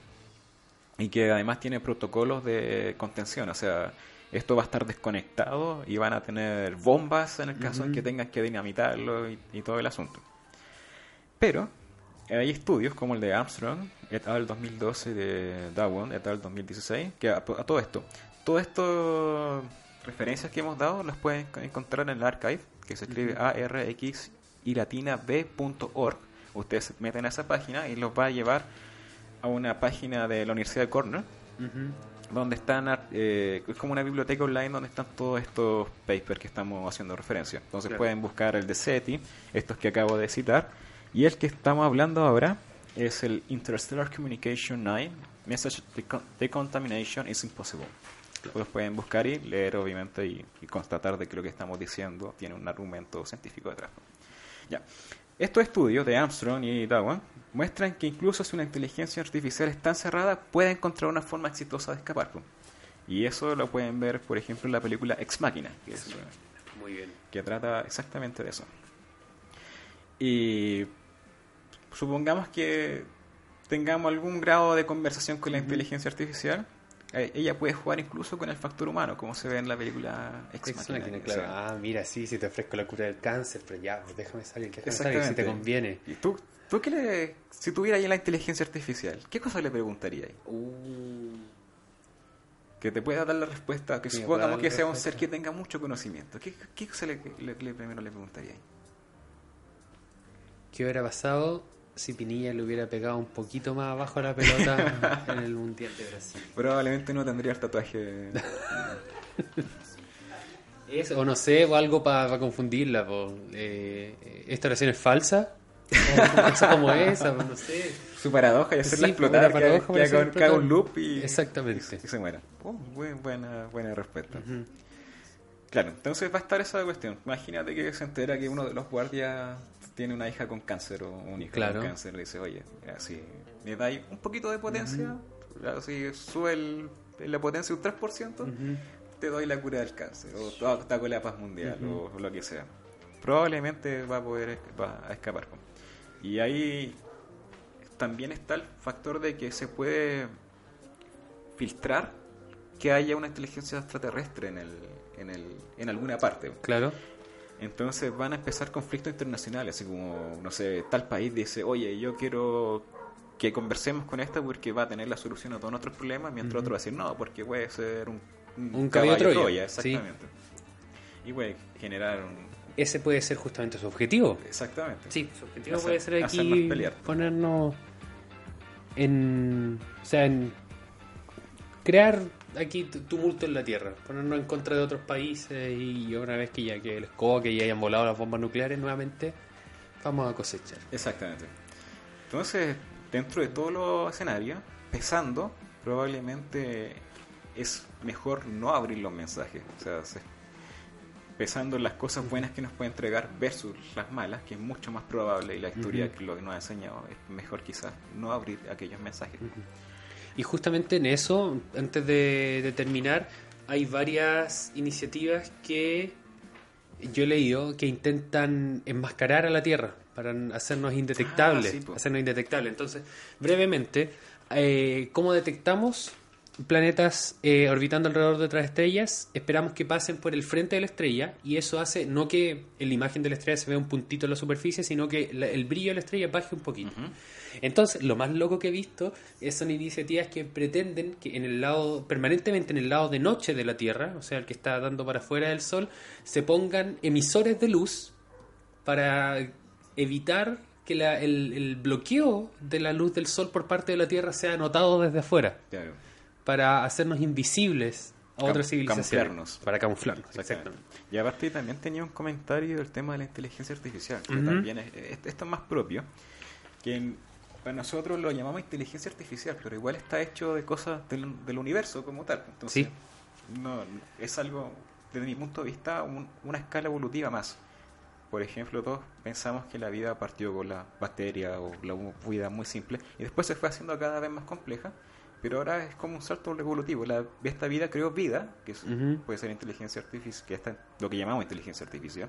Y que además tiene protocolos de contención, o sea, esto va a estar desconectado y van a tener bombas en el caso en Ujú. que tengan que dinamitarlo y, y todo el asunto. Pero hay estudios como el de Armstrong et al 2012 de Darwin et al 2016 que a, a todo esto, todas estas referencias que hemos dado las pueden encontrar en el archive que se escribe arx y latina b.org. Ustedes se meten a esa página y los va a llevar a una página de la Universidad de Cornell donde están, eh, es como una biblioteca online donde están todos estos papers que estamos haciendo referencia. Entonces Claro. pueden buscar el de SETI, estos que acabo de citar, y el que estamos hablando ahora es el Interstellar Communication 9, Message Decon- Decontamination is Impossible. Los pueden buscar y leer, obviamente, y, y constatar de que lo que estamos diciendo tiene un argumento científico detrás. Ya. Estos estudios de Armstrong y Darwin muestran que incluso si una inteligencia artificial está encerrada, puede encontrar una forma exitosa de escapar. Y eso lo pueden ver, por ejemplo, en la película Ex Machina, que, es, Muy bien. que trata exactamente de eso. Y supongamos que tengamos algún grado de conversación con la inteligencia artificial, eh, ella puede jugar incluso con el factor humano, como se ve en la película Ex Ex Machina, claro. Ah, mira, sí, si te ofrezco la cura del cáncer, pero ya, pues déjame salir, déjame salir, si te conviene. ¿Y tú, tú qué le, si tuviera ahí la inteligencia artificial, qué cosa le preguntarías? Uh, Que te pueda dar la respuesta, que supongamos que sea un ser que tenga mucho conocimiento. ¿Qué, qué cosa le, le- le- primero le preguntaría ahí? ¿Qué hubiera pasado si Pinilla le hubiera pegado un poquito más abajo a la pelota [LAUGHS] en el Mundial de Brasil? Probablemente no tendría el tatuaje. [LAUGHS] Es, o no sé, o algo para confundirla. po. Eh, ¿Esta oración es falsa? O como esa, no sé. Su paradoja y hacerla Sí, explotar, paradoja que, que haga, un loop y, Exactamente. y, se muera. Oh, buen- buena, buena respuesta. Claro, entonces va a estar esa cuestión. Imagínate que se entera que uno de los guardias tiene una hija con cáncer o un hijo Claro. con cáncer. Le dice, oye, así, me dais un poquito de potencia, así sube el- la potencia un 3%, te doy la cura del cáncer, o te hago la paz mundial, o, o lo que sea. Probablemente va a poder va a escapar. Y ahí también está el factor de que se puede filtrar que haya una inteligencia extraterrestre en el, en el, en alguna parte. Claro. Entonces van a empezar conflictos internacionales, así como, no sé, tal país dice, oye, yo quiero que conversemos con esta porque va a tener la solución a todos nuestros problemas, mientras otro va a decir, no, porque puede ser un, Un caballo Troya, exactamente. Y puede generar un... Ese puede ser justamente su objetivo. Exactamente. Sí, su objetivo Hacer- puede ser aquí pelear. ponernos en. O sea, en. Crear aquí tu- tumulto en la Tierra, ponernos en contra de otros países y una vez que ya que les coque y hayan volado las bombas nucleares nuevamente, vamos a cosechar. Exactamente. Entonces, dentro de todos los escenarios, pesando, probablemente es mejor no abrir los mensajes. O sea, se- pesando las cosas buenas que nos puede entregar versus las malas, que es mucho más probable y la historia que lo que nos ha enseñado es mejor quizás no abrir aquellos mensajes. Y justamente en eso, antes de, de terminar, hay varias iniciativas que yo he leído que intentan enmascarar a la Tierra para hacernos indetectables. Ah, sí, hacernos indetectables. Entonces, brevemente, eh, ¿cómo detectamos planetas eh, orbitando alrededor de otras estrellas? Esperamos que pasen por el frente de la estrella y eso hace no que en la imagen de la estrella se vea un puntito en la superficie, sino que la- el brillo de la estrella baje un poquito. Entonces, lo más loco que he visto es- son iniciativas que pretenden que en el lado, permanentemente en el lado de noche de la Tierra, o sea, el que está dando para afuera del Sol, se pongan emisores de luz para evitar que la- el, el bloqueo de la luz del Sol por parte de la Tierra sea notado desde afuera, Claro. para hacernos invisibles a otras civilizaciones. camuflarnos. Para camuflarnos, Exactamente. exactamente. Y aparte también tenía un comentario del tema de la inteligencia artificial, que también es, es- esto es más propio, que en- para nosotros lo llamamos inteligencia artificial, pero igual está hecho de cosas del, del universo como tal. Entonces, Sí. no, es algo, desde mi punto de vista, un- una escala evolutiva más. Por ejemplo, todos pensamos que la vida partió con la bacteria o la vida muy simple y después se fue haciendo cada vez más compleja, pero ahora es como un salto evolutivo. La, esta vida creó vida, que es- puede ser inteligencia artificial, que está lo que llamamos inteligencia artificial,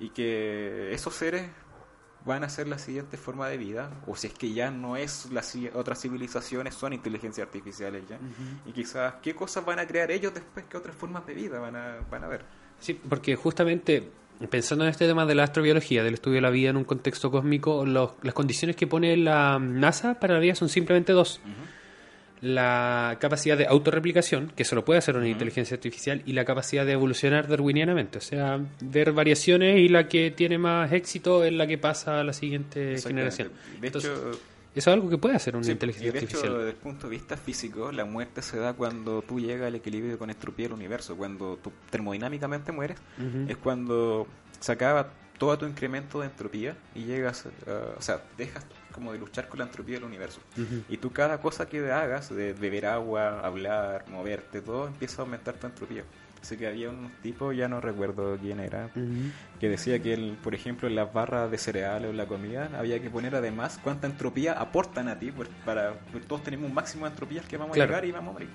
y que esos seres van a ser la siguiente forma de vida, o si es que ya no es las otras civilizaciones, son inteligencias artificiales ya, y quizás qué cosas van a crear ellos después que otras formas de vida van a, van a ver. Sí, porque justamente pensando en este tema de la astrobiología, del estudio de la vida en un contexto cósmico, los- las condiciones que pone la NASA para la vida son simplemente dos. La capacidad de autorreplicación, que solo puede hacer una inteligencia artificial, y la capacidad de evolucionar darwinianamente, o sea, ver variaciones y la que tiene más éxito es la que pasa a la siguiente generación. De Entonces, hecho, eso es algo que puede hacer una Sí, inteligencia y de artificial. hecho, desde el punto de vista físico, la muerte se da cuando tú llegas al equilibrio con entropía del universo. Cuando tú termodinámicamente mueres, es cuando se acaba todo tu incremento de entropía y llegas, a- o sea, dejas como de luchar con la entropía del universo. Ujú. Y tú cada cosa que hagas, de beber agua, hablar, moverte, todo empieza a aumentar tu entropía. Así que había un tipo, ya no recuerdo quién era, Ujú. que decía que, el, por ejemplo, en las barras de cereales o la comida había que poner además cuánta entropía aportan a ti, pues, para pues, todos tenemos un máximo de entropía que vamos Claro. a llegar y vamos a morir.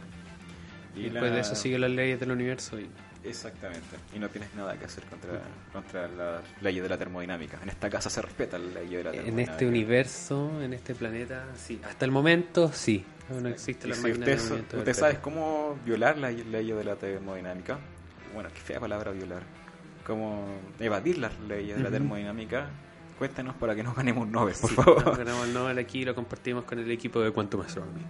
Y Y después la- de eso sigue las leyes del universo y Exactamente. Y no tienes nada que hacer contra, contra las leyes de la termodinámica. En esta casa se respeta la ley de la En termodinámica. este universo, en este planeta, sí. Hasta el momento, sí. No existe la si usted, usted sabe cómo violar la ley de la termodinámica, bueno, qué fea palabra violar, cómo evadir las leyes de la termodinámica, cuéntanos para que nos ganemos un Nobel, por Sí, favor. nos ganamos el Nobel aquí y lo compartimos con el equipo de Quantum Astronomy.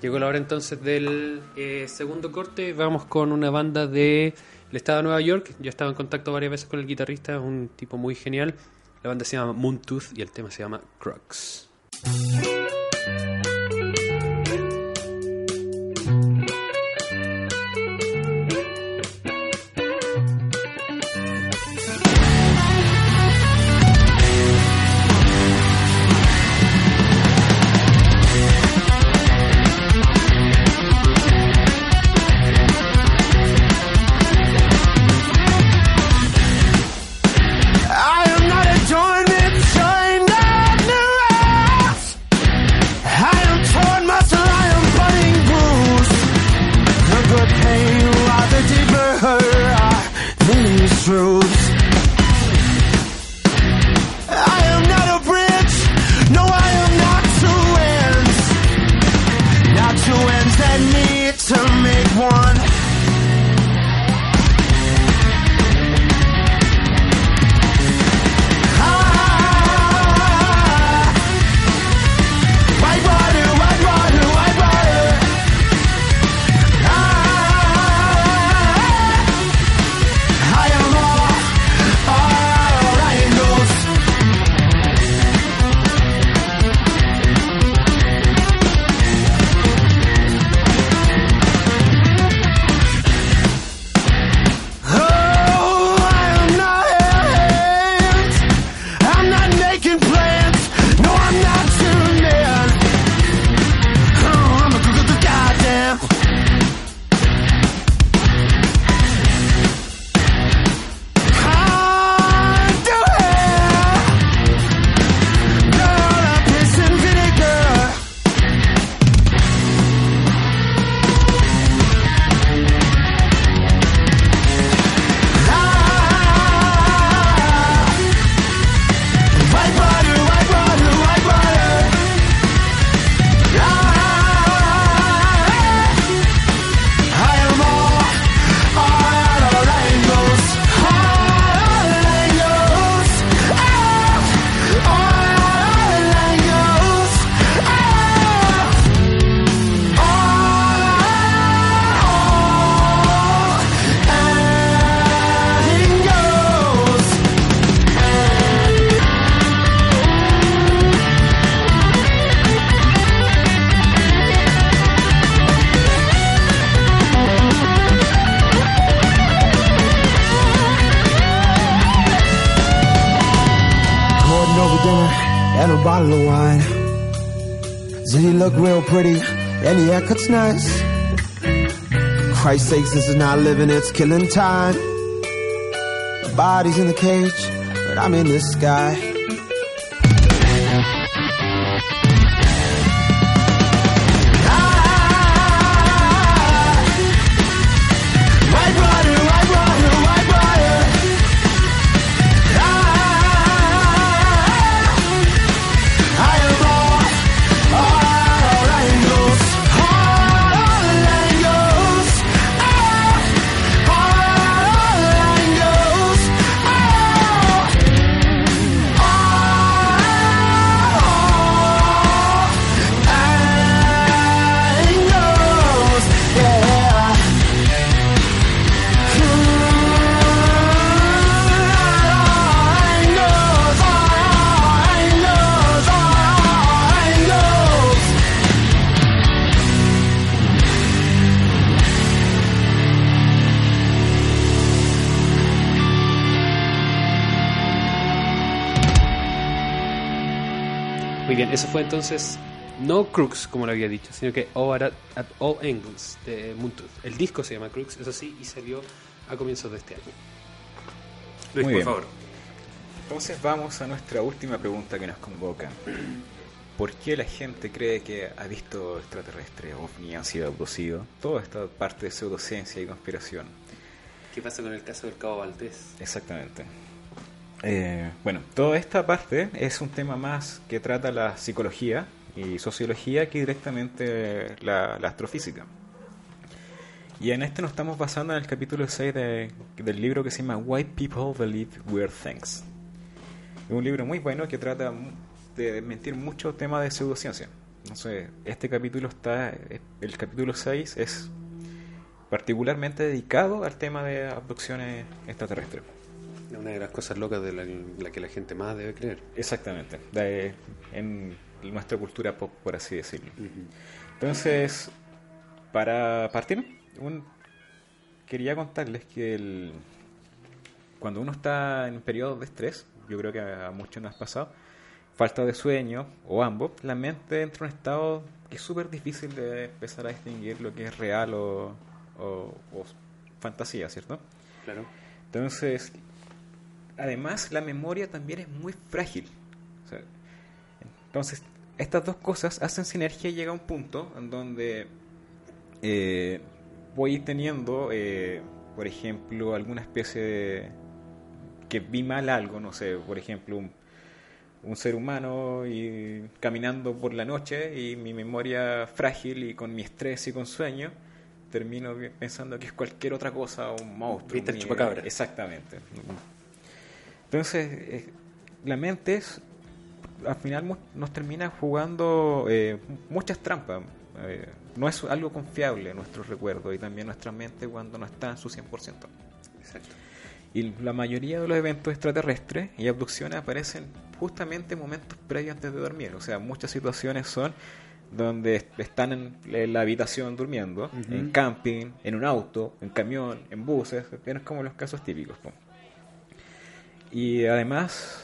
Llegó la hora entonces del eh, segundo corte. Vamos con una banda de el estado de Nueva York. Yo estaba en contacto varias veces con el guitarrista, un tipo muy genial. La banda se llama Moontooth y el tema se llama Crux. Bottle of wine. Ziggy look real pretty and the haircut's nice. Christ's sake, this is not living, it's killing time. Body's in the cage, but I'm in the sky. Entonces no Crux, como lo había dicho, sino que All at, at All Angles de Moontooth. El disco se llama Crux, eso sí, y salió a comienzos de este año. Luis, Muy por bien. favor. Entonces vamos a nuestra última pregunta que nos convoca. [CLEARS THROAT] ¿Por qué la gente cree que ha visto extraterrestres, ovni, han sido abducidos? Todo esto parte de pseudociencia y conspiración. ¿Qué pasa con el caso del Cabo Valdés? Exactamente. Eh, bueno, toda esta parte es un tema más que trata la psicología y sociología que directamente la, astrofísica. Y en este nos estamos basando en el capítulo 6 de- del libro que se llama Why People Believe Weird Things. Es un libro muy bueno que trata de desmentir muchos temas de pseudociencia. Entonces, este capítulo está, el capítulo 6 es particularmente dedicado al tema de abducciones extraterrestres. Una de las cosas locas de la, la que la gente más debe creer. Exactamente, de- en nuestra cultura pop, por así decirlo. Entonces, para partir, un- quería contarles que el- cuando uno está en un periodo de estrés, yo creo que a muchos nos ha pasado, falta de sueño o ambos, la mente entra en un estado que es súper difícil de empezar a distinguir lo que es real o, o- o fantasía, ¿cierto? Claro. Entonces, además la memoria también es muy frágil. O sea, entonces, estas dos cosas hacen sinergia y llega a un punto en donde eh, voy teniendo, eh, por ejemplo, alguna especie de... que vi mal algo, no sé, por ejemplo, un, un ser humano y caminando por la noche y mi memoria frágil y con mi estrés y con sueño termino pensando que es cualquier otra cosa, un monstruo. Viste el chupacabra. Exactamente. Entonces, eh, la mente es, al final nos termina jugando eh, muchas trampas. Eh, no es algo confiable nuestro recuerdo y también nuestra mente cuando no está en su 100%. Exacto. Y la mayoría de los eventos extraterrestres y abducciones aparecen justamente en momentos previos antes de dormir. O sea, muchas situaciones son donde est- están en, en la habitación durmiendo, en camping, en un auto, en camión, en buses, es como los casos típicos. Y además,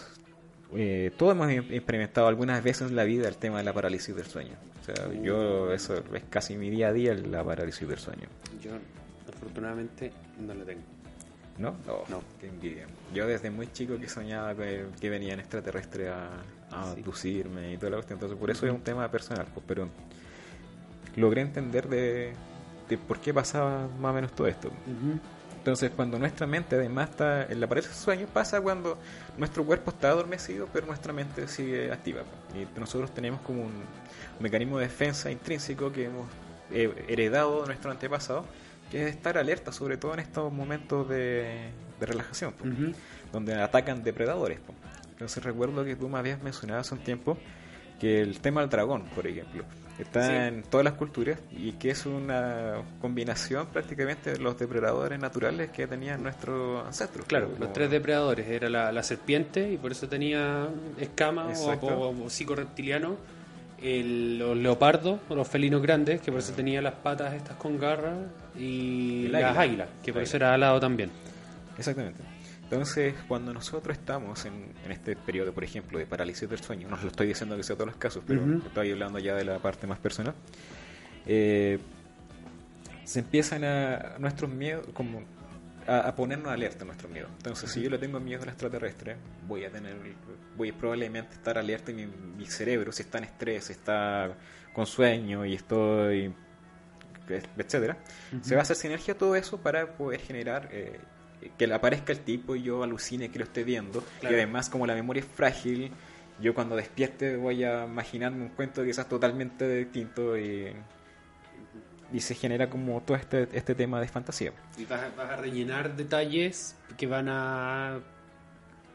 eh, todos hemos im- experimentado algunas veces en la vida el tema de la parálisis del sueño. O sea, yo, eso es casi mi día a día, la parálisis del sueño. Yo, afortunadamente, no la tengo. ¿No? No. Qué envidia. Yo desde muy chico que soñaba que, que venían extraterrestres a, a Sí. abducirme y toda la cuestión. Entonces, por eso es un tema personal. pues, pero logré entender de, de por qué pasaba más o menos todo esto. Entonces, cuando nuestra mente además está en la parálisis del sueño, pasa cuando nuestro cuerpo está adormecido, pero nuestra mente sigue activa. Y nosotros tenemos como un, mecanismo de defensa intrínseco que hemos eh, heredado de nuestro antepasado, que es estar alerta, sobre todo en estos momentos de, de relajación, donde atacan depredadores. Entonces, recuerdo que tú me habías mencionado hace un tiempo que el tema del dragón, por ejemplo, está Sí. en todas las culturas y que es una combinación prácticamente de los depredadores naturales que tenían nuestros ancestros. Claro, Como- los tres depredadores. Era la, la serpiente y por eso tenía escamas o, o, o psicorreptiliano. El- los leopardos los felinos grandes, que por eso tenía las patas estas con garras. Y las águila. águilas, que por eso era alado también. Exactamente. Entonces, cuando nosotros estamos en, en este periodo, por ejemplo, de parálisis del sueño, no lo estoy diciendo que sea todos los casos, pero Ujú. estoy hablando ya de la parte más personal, eh, se empiezan a nuestros miedos, como a, a ponernos alerta a nuestros miedos. Entonces, si yo le tengo miedo al extraterrestre, voy a tener, voy probablemente estar alerta y mi, mi cerebro, si está en estrés, si está con sueño y estoy etcétera, se va a hacer sinergia todo eso para poder generar eh, que le aparezca el tipo y yo alucine que lo esté viendo Claro. y además como la memoria es frágil yo cuando despierte voy a imaginarme un cuento quizás totalmente distinto y, y se genera como todo este, este tema de fantasía Y vas, a- vas a rellenar detalles que van a,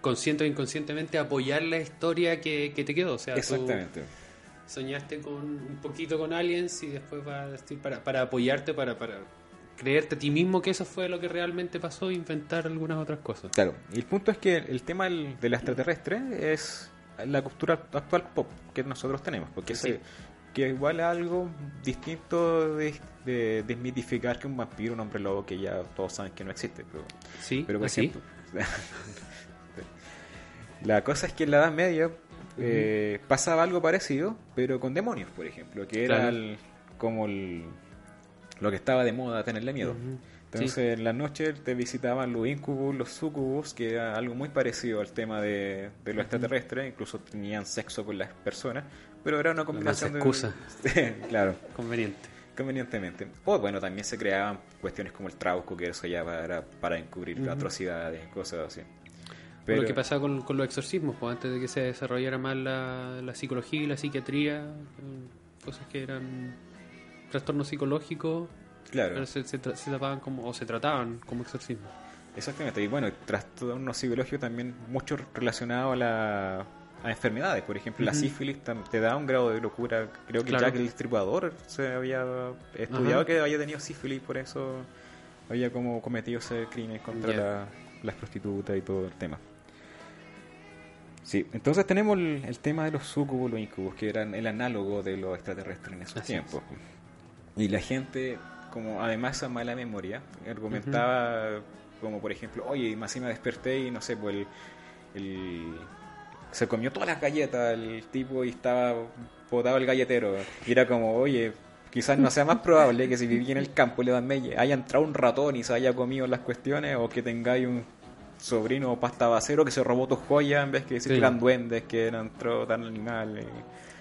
consciente o inconscientemente, apoyar la historia que, que te quedó. O sea, tú exactamente soñaste con un poquito con aliens y después vas a decir para, para apoyarte, para, para creerte a ti mismo que eso fue lo que realmente pasó e inventar algunas otras cosas. Claro, y el punto es que el tema del, del extraterrestre es la cultura actual pop que nosotros tenemos, porque Sí. se- que igual es algo distinto de, de desmitificar que un vampiro, un hombre lobo, que ya todos saben que no existe. Pero, Sí, pero por ejemplo, [LAUGHS] la cosa es que en la Edad Media eh, pasaba algo parecido, pero con demonios, por ejemplo, que era Claro. el- como el- lo que estaba de moda, tenerle miedo. Entonces, en la noche te visitaban los incubus, los sucubus, que era algo muy parecido al tema de, de lo extraterrestre, incluso tenían sexo con las personas, pero era una combinación excusa. de... [LAUGHS] claro. Conveniente. convenientemente. O bueno, también se creaban cuestiones como el trauco, que eso ya era para encubrir atrocidades, cosas así. Pero... Lo que pasaba con, con, los exorcismos, pues antes de que se desarrollara más la, la psicología y la psiquiatría, eh, cosas que eran trastornos psicológicos, claro. se, se, como, o se trataban como exorcismo. Exactamente, y bueno, trastornos psicológicos también mucho relacionado a la a enfermedades. Por ejemplo, la sífilis te da un grado de locura. Creo que ya que el Destripador se había estudiado que había tenido sífilis, por eso había como cometido ese crimen contra las prostitutas y todo el tema. Sí, entonces tenemos el, tema de los sucubos, los incubos, que eran el análogo de los extraterrestres en esos tiempos. Y la gente, como además esa mala memoria, argumentaba como por ejemplo, oye, más si me desperté y no sé, pues el se comió todas las galletas el tipo y estaba potado el galletero. Y era como, oye, quizás no sea más probable que si vivía en el campo le dan melle, haya entrado un ratón y se haya comido las cuestiones o que tengáis un sobrino o pasta basero que se robó tus joyas en vez que decir que eran duendes, que eran entró tan animales.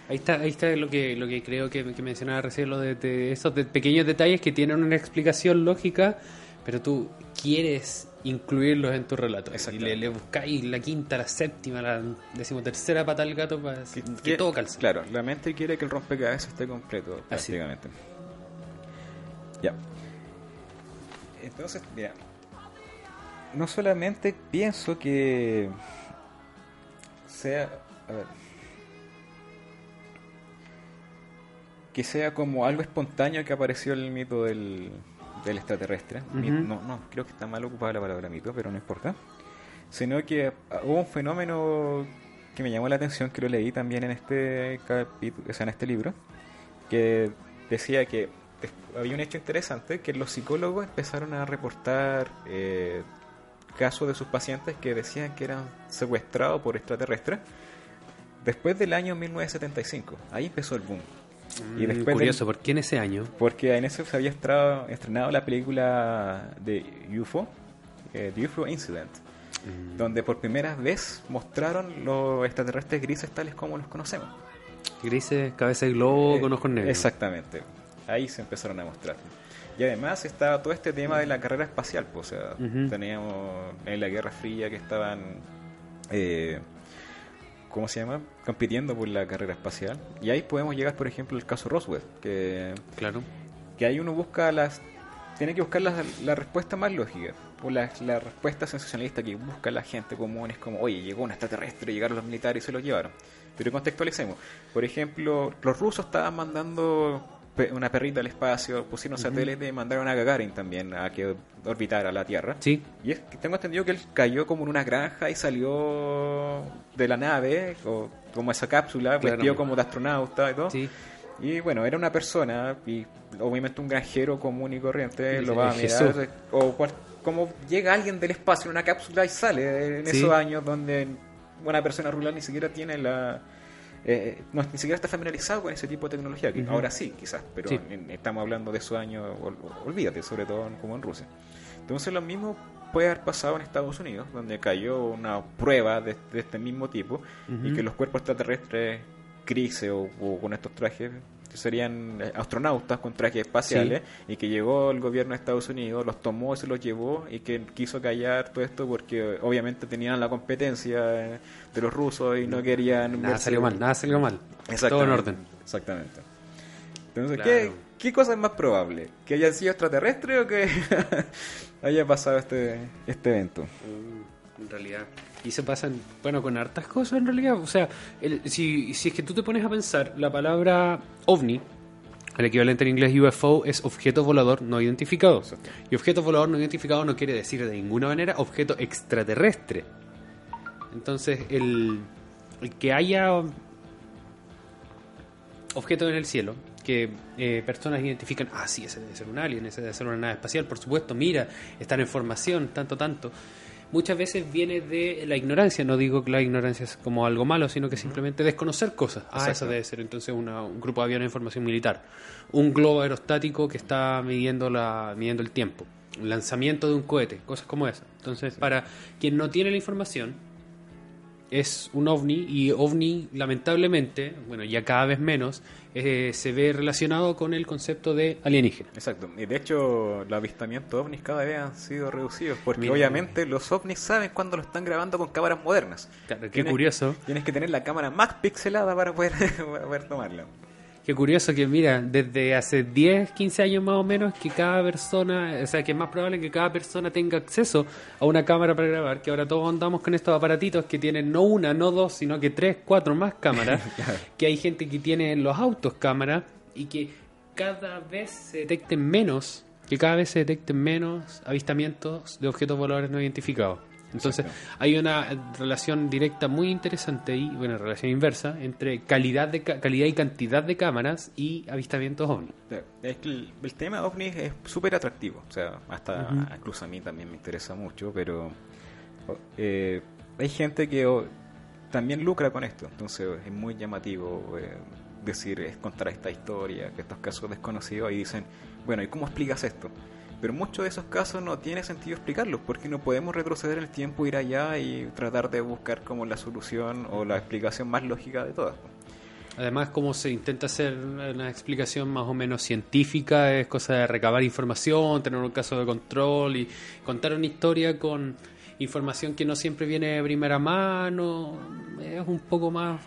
Ahí está, ahí está lo que, lo que creo que, mencionaba recién, lo de, esos pequeños detalles que tienen una explicación lógica, pero tú quieres incluirlos en tu relato. Y le, le, buscáis la quinta, la séptima, la decimotercera pata al gato para que, todo calce. Claro, la mente quiere que el rompecabezas esté completo, prácticamente. Ya. Entonces, mira. No solamente pienso que sea. A ver. Que sea como algo espontáneo que apareció el mito del del extraterrestre. no, no, creo que está mal ocupada la palabra mito, pero no importa. Sino que hubo un fenómeno que me llamó la atención, que lo leí también en este capítulo, o sea, en este libro, que decía que había un hecho interesante, que los psicólogos empezaron a reportar eh, casos de sus pacientes que decían que eran secuestrados por extraterrestres después del año 1975. Ahí empezó el boom. Y mm, después Curioso, ¿por qué en ese año? Porque en ese se había estrenado la película de UFO, eh, The UFO Incident, mm. donde por primera vez mostraron los extraterrestres grises tales como los conocemos. Grises, cabeza de globo, eh, con ojos negros. Exactamente, ahí se empezaron a mostrar. Y además estaba todo este tema de la carrera espacial, pues, o sea, teníamos en la Guerra Fría que estaban... Eh, ¿cómo se llama? Compitiendo por la carrera espacial. Y ahí podemos llegar, por ejemplo, al caso Roswell, que, claro. que ahí uno busca las... Tiene que buscar la, la respuesta más lógica, o la, la, respuesta sensacionalista que busca la gente común es como, oye, llegó un extraterrestre, llegaron los militares y se lo llevaron. Pero contextualicemos. Por ejemplo, los rusos estaban mandando una perrita al espacio, pusieron satélites y mandaron a Gagarin también a que orbitara la Tierra. Sí. Y es que tengo entendido que él cayó como en una granja y salió de la nave, o como esa cápsula, vestido como de astronauta y todo. Sí. Y bueno, era una persona, y obviamente un granjero común y corriente lo va a mirar. O como llega alguien del espacio en una cápsula y sale en esos años donde una persona rural ni siquiera tiene la eh, no, ni siquiera está familiarizado con ese tipo de tecnología, que ahora sí, quizás, pero estamos hablando de esos años, olvídate, sobre todo como en Rusia. Entonces lo mismo puede haber pasado en Estados Unidos, donde cayó una prueba de, este mismo tipo y que los cuerpos extraterrestres crisis o, con estos trajes serían eh, astronautas con trajes espaciales y que llegó el gobierno de Estados Unidos, los tomó y se los llevó y que quiso callar todo esto porque obviamente tenían la competencia de los rusos y no querían... Nada salió mal, nada salió mal. Todo en orden. Exactamente. Entonces, ¿qué, ¿qué cosa es más probable? ¿Que haya sido extraterrestre o que [LAUGHS] haya pasado este, este evento? Realidad y se pasan, bueno, con hartas cosas en realidad. O sea, si, si es que tú te pones a pensar, la palabra ovni, el equivalente en inglés UFO, es objeto volador no identificado. Y objeto volador no identificado no quiere decir de ninguna manera objeto extraterrestre. Entonces, el, que haya objetos en el cielo, que eh, personas identifican, ah, sí, ese debe ser un alien, ese debe ser una nave espacial, por supuesto, mira, están en formación, tanto, tanto muchas veces viene de la ignorancia. No digo que la ignorancia es como algo malo, sino que simplemente desconocer cosas. Ah, eso debe ser entonces un grupo de aviones de información militar. Un globo aerostático que está midiendo, la, midiendo el tiempo. Un lanzamiento de un cohete, cosas como esas. Entonces, para quien no tiene la información, es un ovni y ovni lamentablemente, bueno ya cada vez menos, eh, se ve relacionado con el concepto de alienígena. Exacto. Y de hecho, los avistamientos ovnis cada vez han sido reducidos. Porque Mira. obviamente los ovnis saben cuando lo están grabando con cámaras modernas. Claro, qué Tienes- curioso. Tienes que tener la cámara más pixelada para poder, [LAUGHS] para poder tomarla. Qué curioso que, mira, desde hace 10, 15 años más o menos, que cada persona, o sea, que es más probable que cada persona tenga acceso a una cámara para grabar, que ahora todos andamos con estos aparatitos que tienen no una, no dos, sino que tres, cuatro más cámaras, [LAUGHS] que hay gente que tiene en los autos cámaras y que cada vez se detecten menos, que cada vez se detecten menos avistamientos de objetos voladores no identificados. Entonces, hay una relación directa muy interesante y, bueno, relación inversa entre calidad, de, ca- calidad y cantidad de cámaras y avistamientos ovni. Es que el, el tema ovnis es súper atractivo. O sea, hasta incluso a mí también me interesa mucho, pero eh, hay gente que también lucra con esto. Entonces es muy llamativo eh, decir, es contar esta historia, que estos casos desconocidos, y dicen, bueno, ¿y cómo explicas esto? Pero muchos de esos casos no tiene sentido explicarlos, porque no podemos retroceder el tiempo, ir allá y tratar de buscar como la solución o la explicación más lógica de todas. Además, como se intenta hacer una explicación más o menos científica, es cosa de recabar información, tener un caso de control y contar una historia con información que no siempre viene de primera mano. Es un poco más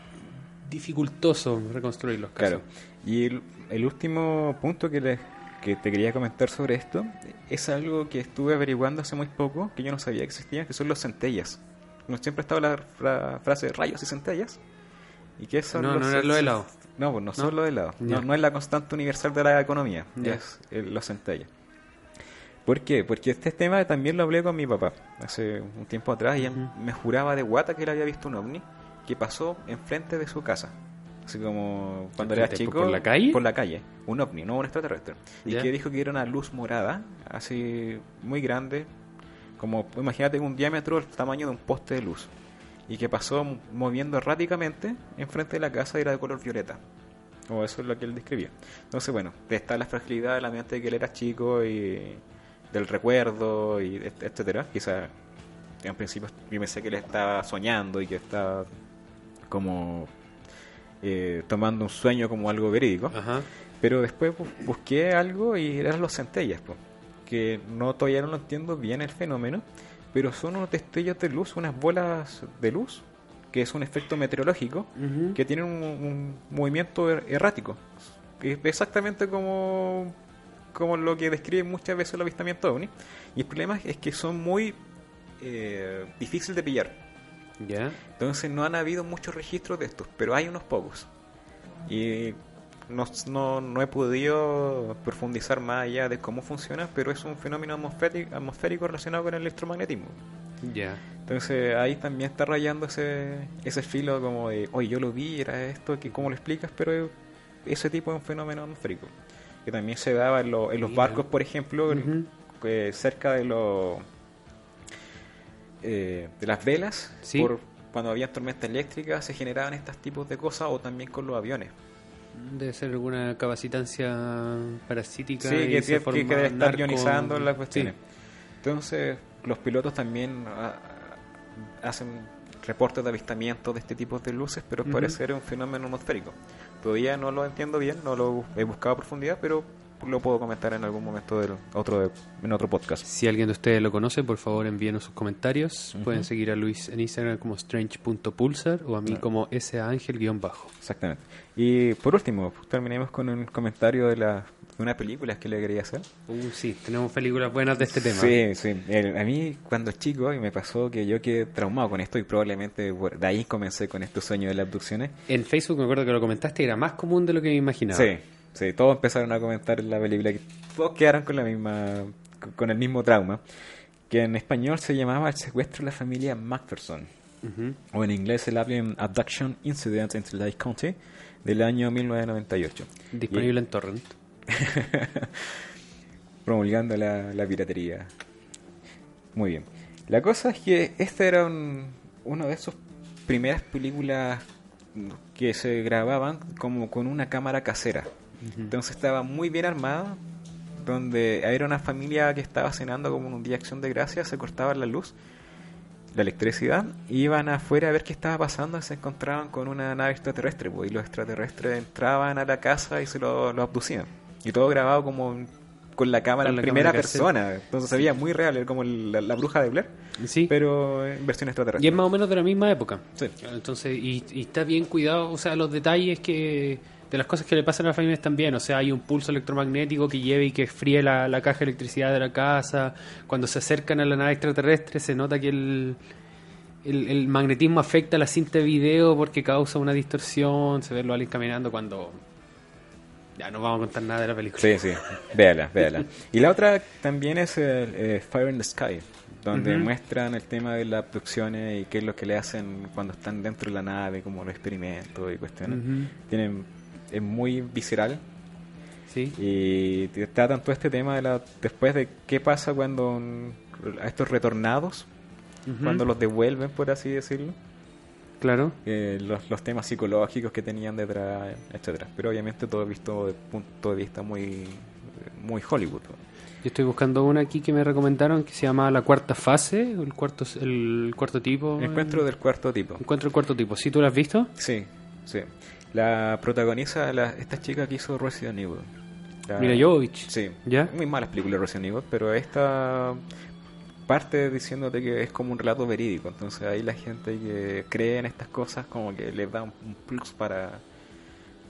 dificultoso reconstruir los casos. Claro. Y el, el último punto que, les- que te quería comentar sobre esto es algo que estuve averiguando hace muy poco, que yo no sabía que existían, que son los centellas. No siempre ha estado la fra- frase rayos y centellas. ¿Y qué son No, los no era lo de helado. No, pues no son ¿No? los helados. No, Ya. no es la constante universal de la economía. Es el- los centellas. ¿Por qué? Porque este tema también lo hablé con mi papá hace un tiempo atrás y él me juraba de guata que él había visto un ovni que pasó enfrente de su casa. Así como cuando era ¿Enfrente, chico. por la calle? Por la calle. Un ovni, no un extraterrestre. Y que dijo que era una luz morada, así muy grande, como imagínate un diámetro del tamaño de un poste de luz. Y que pasó moviendo erráticamente enfrente de la casa y era de color violeta. O eso es lo que él describía. Entonces, bueno, está la fragilidad de la mente de que él era chico y del recuerdo y et- etcétera. Quizá en principio yo pensé que él estaba soñando y que estaba como eh, tomando un sueño como algo verídico. Ajá. Pero después bu- busqué algo y eran los centellas, po, que no todavía no lo entiendo bien el fenómeno, pero son unos destellos de luz, unas bolas de luz, que es un efecto meteorológico, que tienen un, un movimiento er- errático. Que es exactamente como, como lo que describe muchas veces el avistamiento ovni. Y el problema es que son muy eh, difíciles de pillar. Ya. Entonces no han habido muchos registros de estos, pero hay unos pocos. Y no, no, no he podido profundizar más allá de cómo funciona, pero es un fenómeno atmosférico, atmosférico relacionado con el electromagnetismo. Ya. Entonces ahí también está rayando ese, ese filo como de, oye, yo lo vi, era esto, que ¿cómo lo explicas? Pero ese tipo de un fenómeno atmosférico. Que también se daba en, lo- en los barcos, por ejemplo, eh, cerca de los eh, de las velas, Sí. por cuando había tormenta eléctrica se generaban estos tipos de cosas o también con los aviones. Debe ser alguna capacitancia parasítica. Sí, y que, se que, forma que debe estar narco- ionizando las cuestiones. Sí. Entonces, los pilotos también ah, hacen reportes de avistamiento de este tipo de luces, pero parece ser un fenómeno atmosférico. Todavía no lo entiendo bien, no lo he buscado a profundidad, pero lo puedo comentar en algún momento del otro en otro podcast. Si alguien de ustedes lo conoce, por favor envíenos sus comentarios. Pueden seguir a Luis en Instagram como strange.pulsar o a mí Claro. como saangel-bajo. Exactamente. Y por último, terminemos con un comentario de, la, de una película que le quería hacer. Uh, sí, tenemos películas buenas de este tema. Sí, sí. El- a mí cuando chico y me pasó que yo quedé traumado con esto y probablemente por- de ahí comencé con este sueño de las abducciones. En Facebook me acuerdo que lo comentaste y era más común de lo que me imaginaba. Sí, sí, todos empezaron a comentar la película que todos quedaron con la misma con el mismo trauma, que en español se llamaba El secuestro de la familia Macpherson o en inglés el Alien Abduction Incident in Lake County del año 1998. Disponible en Torrent. [LAUGHS] promulgando la, la piratería. Muy bien. La cosa es que esta era un, una de esas primeras películas que se grababan como con una cámara casera. Entonces estaba muy bien armada, donde era una familia que estaba cenando como en un día de acción de gracias, se cortaba la luz. la electricidad, iban afuera a ver qué estaba pasando y se encontraban con una nave extraterrestre, pues, y los extraterrestres entraban a la casa y se lo, lo abducían. Y todo grabado como con la cámara en primera cámara persona. Entonces se veía muy real, era como la, la bruja de Blair, Sí. pero en versión Y extraterrestre. es más o menos de la misma época. Sí. Entonces, y, y está bien cuidado, o sea, los detalles que de las cosas que le pasan a la familia están bien. O sea, hay un pulso electromagnético que lleva y que fríe la, la caja de electricidad de la casa. Cuando se acercan a la nave extraterrestre, se nota que el, el, el magnetismo afecta a la cinta de video porque causa una distorsión. Se ve los aliens caminando cuando. Ya no vamos a contar nada de la película. Sí, sí, véala, véala. Y la otra también es el, eh, Fire in the Sky, donde muestran el tema de las abducciones y qué es lo que le hacen cuando están dentro de la nave, como los experimentos y cuestiones. Tienen, es muy visceral Sí. y tratan todo este tema de la, después de qué pasa cuando un- a estos retornados, cuando los devuelven, por así decirlo. Claro. eh, los, los temas psicológicos que tenían detrás, etcétera. Pero obviamente todo visto de punto de vista muy muy Hollywood. Yo estoy buscando una aquí que me recomendaron que se llama La Cuarta Fase, el cuarto, el cuarto tipo. Encuentro del cuarto tipo. Encuentro el cuarto tipo. ¿Sí tú lo has visto? Sí, sí. La protagoniza la, esta chica que hizo Resident Evil. La- Mira Jovovich. Sí. ¿Ya? Muy malas películas Resident Evil, pero esta parte diciéndote que es como un relato verídico. Entonces ahí la gente que cree en estas cosas como que les da un, un plus para,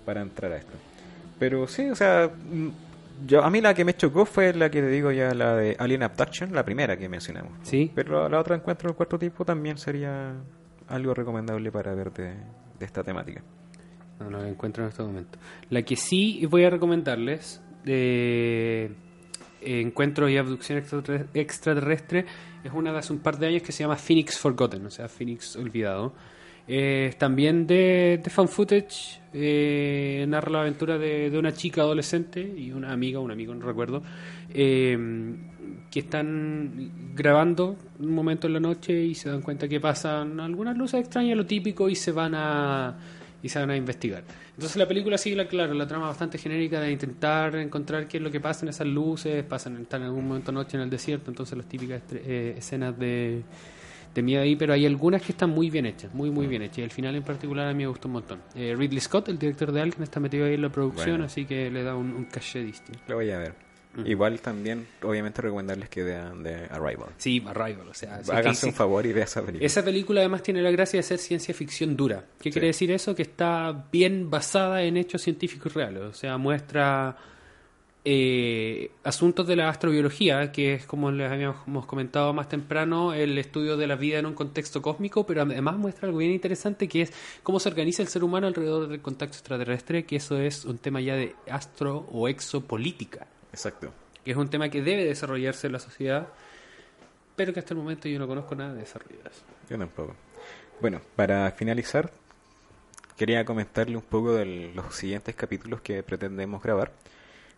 para entrar a esto. Pero sí, o sea, mm, yo, a mí la que me chocó fue la que te digo ya, la de Alien Abduction, la primera que mencionamos. Sí. Pero la, la otra encuentro del cuarto tipo también sería algo recomendable para ver de, de esta temática. No, la encuentro en este momento. La que sí voy a recomendarles de Encuentro y Abducción extraterre- Extraterrestre es una de hace un par de años que se llama Phoenix Forgotten, o sea, Phoenix Olvidado. Eh, también de, de fan footage, eh, narra la aventura de, una chica adolescente y una amiga, un amigo, no recuerdo, eh, que están grabando un momento en la noche y se dan cuenta que pasan algunas luces extrañas, lo típico, y se van a y se van a investigar. Entonces la película sigue, la, claro, la trama bastante genérica de intentar encontrar qué es lo que pasa en esas luces, pasan, están en algún momento noche en el desierto, entonces las típicas eh, escenas de, de miedo ahí, pero hay algunas que están muy bien hechas, muy muy bien hechas, y el final en particular a mí me gustó un montón. Eh, Ridley Scott, el director de Alien, está metido ahí en la producción, Bueno. así que le da un, un caché distinto. Lo voy a ver. Igual también, obviamente, recomendarles que vean de Arrival. Sí, Arrival, o sea, si es que Háganse un favor y vean esa película. Esa película además tiene la gracia de ser ciencia ficción dura. ¿Qué Sí. quiere decir eso? Que está bien basada en hechos científicos reales. O sea, muestra eh, asuntos de la astrobiología, que es como les habíamos comentado más temprano, el estudio de la vida en un contexto cósmico, pero además muestra algo bien interesante que es cómo se organiza el ser humano alrededor del contacto extraterrestre, que eso es un tema ya de astro o exopolítica Exacto. que es un tema que debe desarrollarse en la sociedad, pero que hasta el momento yo no conozco nada de desarrollarse. Yo tampoco. Bueno, para finalizar, quería comentarle un poco de los siguientes capítulos que pretendemos grabar.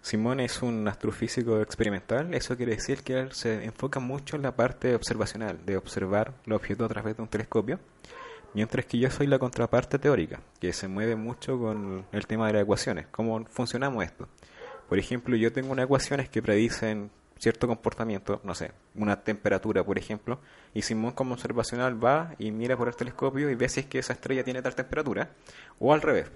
Simón es un astrofísico experimental, eso quiere decir que él se enfoca mucho en la parte observacional, de observar los objetos a través de un telescopio, mientras que yo soy la contraparte teórica, que se mueve mucho con el tema de las ecuaciones, cómo funcionamos esto. Por ejemplo, yo tengo unas ecuaciones que predicen cierto comportamiento, no sé, una temperatura, por ejemplo, y Simón como observacional va y mira por el telescopio y ve si es que esa estrella tiene tal temperatura, o al revés.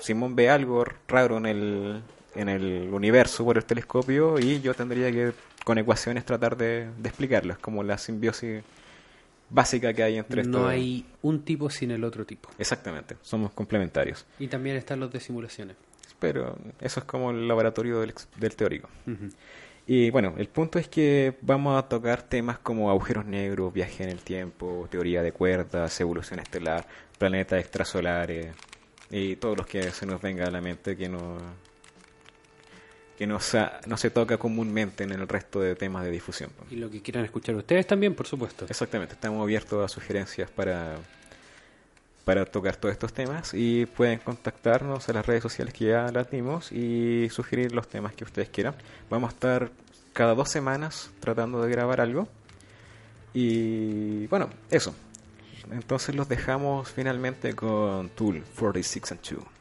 Simón ve algo raro en el, en el universo por el telescopio y yo tendría que con ecuaciones tratar de, de explicarlo. Es como la simbiosis básica que hay entre No estos. hay un tipo sin el otro tipo. Exactamente, somos complementarios. Y también están los de simulaciones. Pero eso es como el laboratorio del, del teórico. Y bueno, el punto es que vamos a tocar temas como agujeros negros, viaje en el tiempo, teoría de cuerdas, evolución estelar, planetas extrasolares y todos los que se nos venga a la mente que no que no se, no se toca comúnmente en el resto de temas de difusión. Y lo que quieran escuchar ustedes también, por supuesto. Exactamente, estamos abiertos a sugerencias para para tocar todos estos temas y pueden contactarnos a las redes sociales que ya las dimos y sugerir los temas que ustedes quieran. Vamos a estar cada dos semanas tratando de grabar algo y bueno, eso. Entonces los dejamos finalmente con Tool 46 and 2.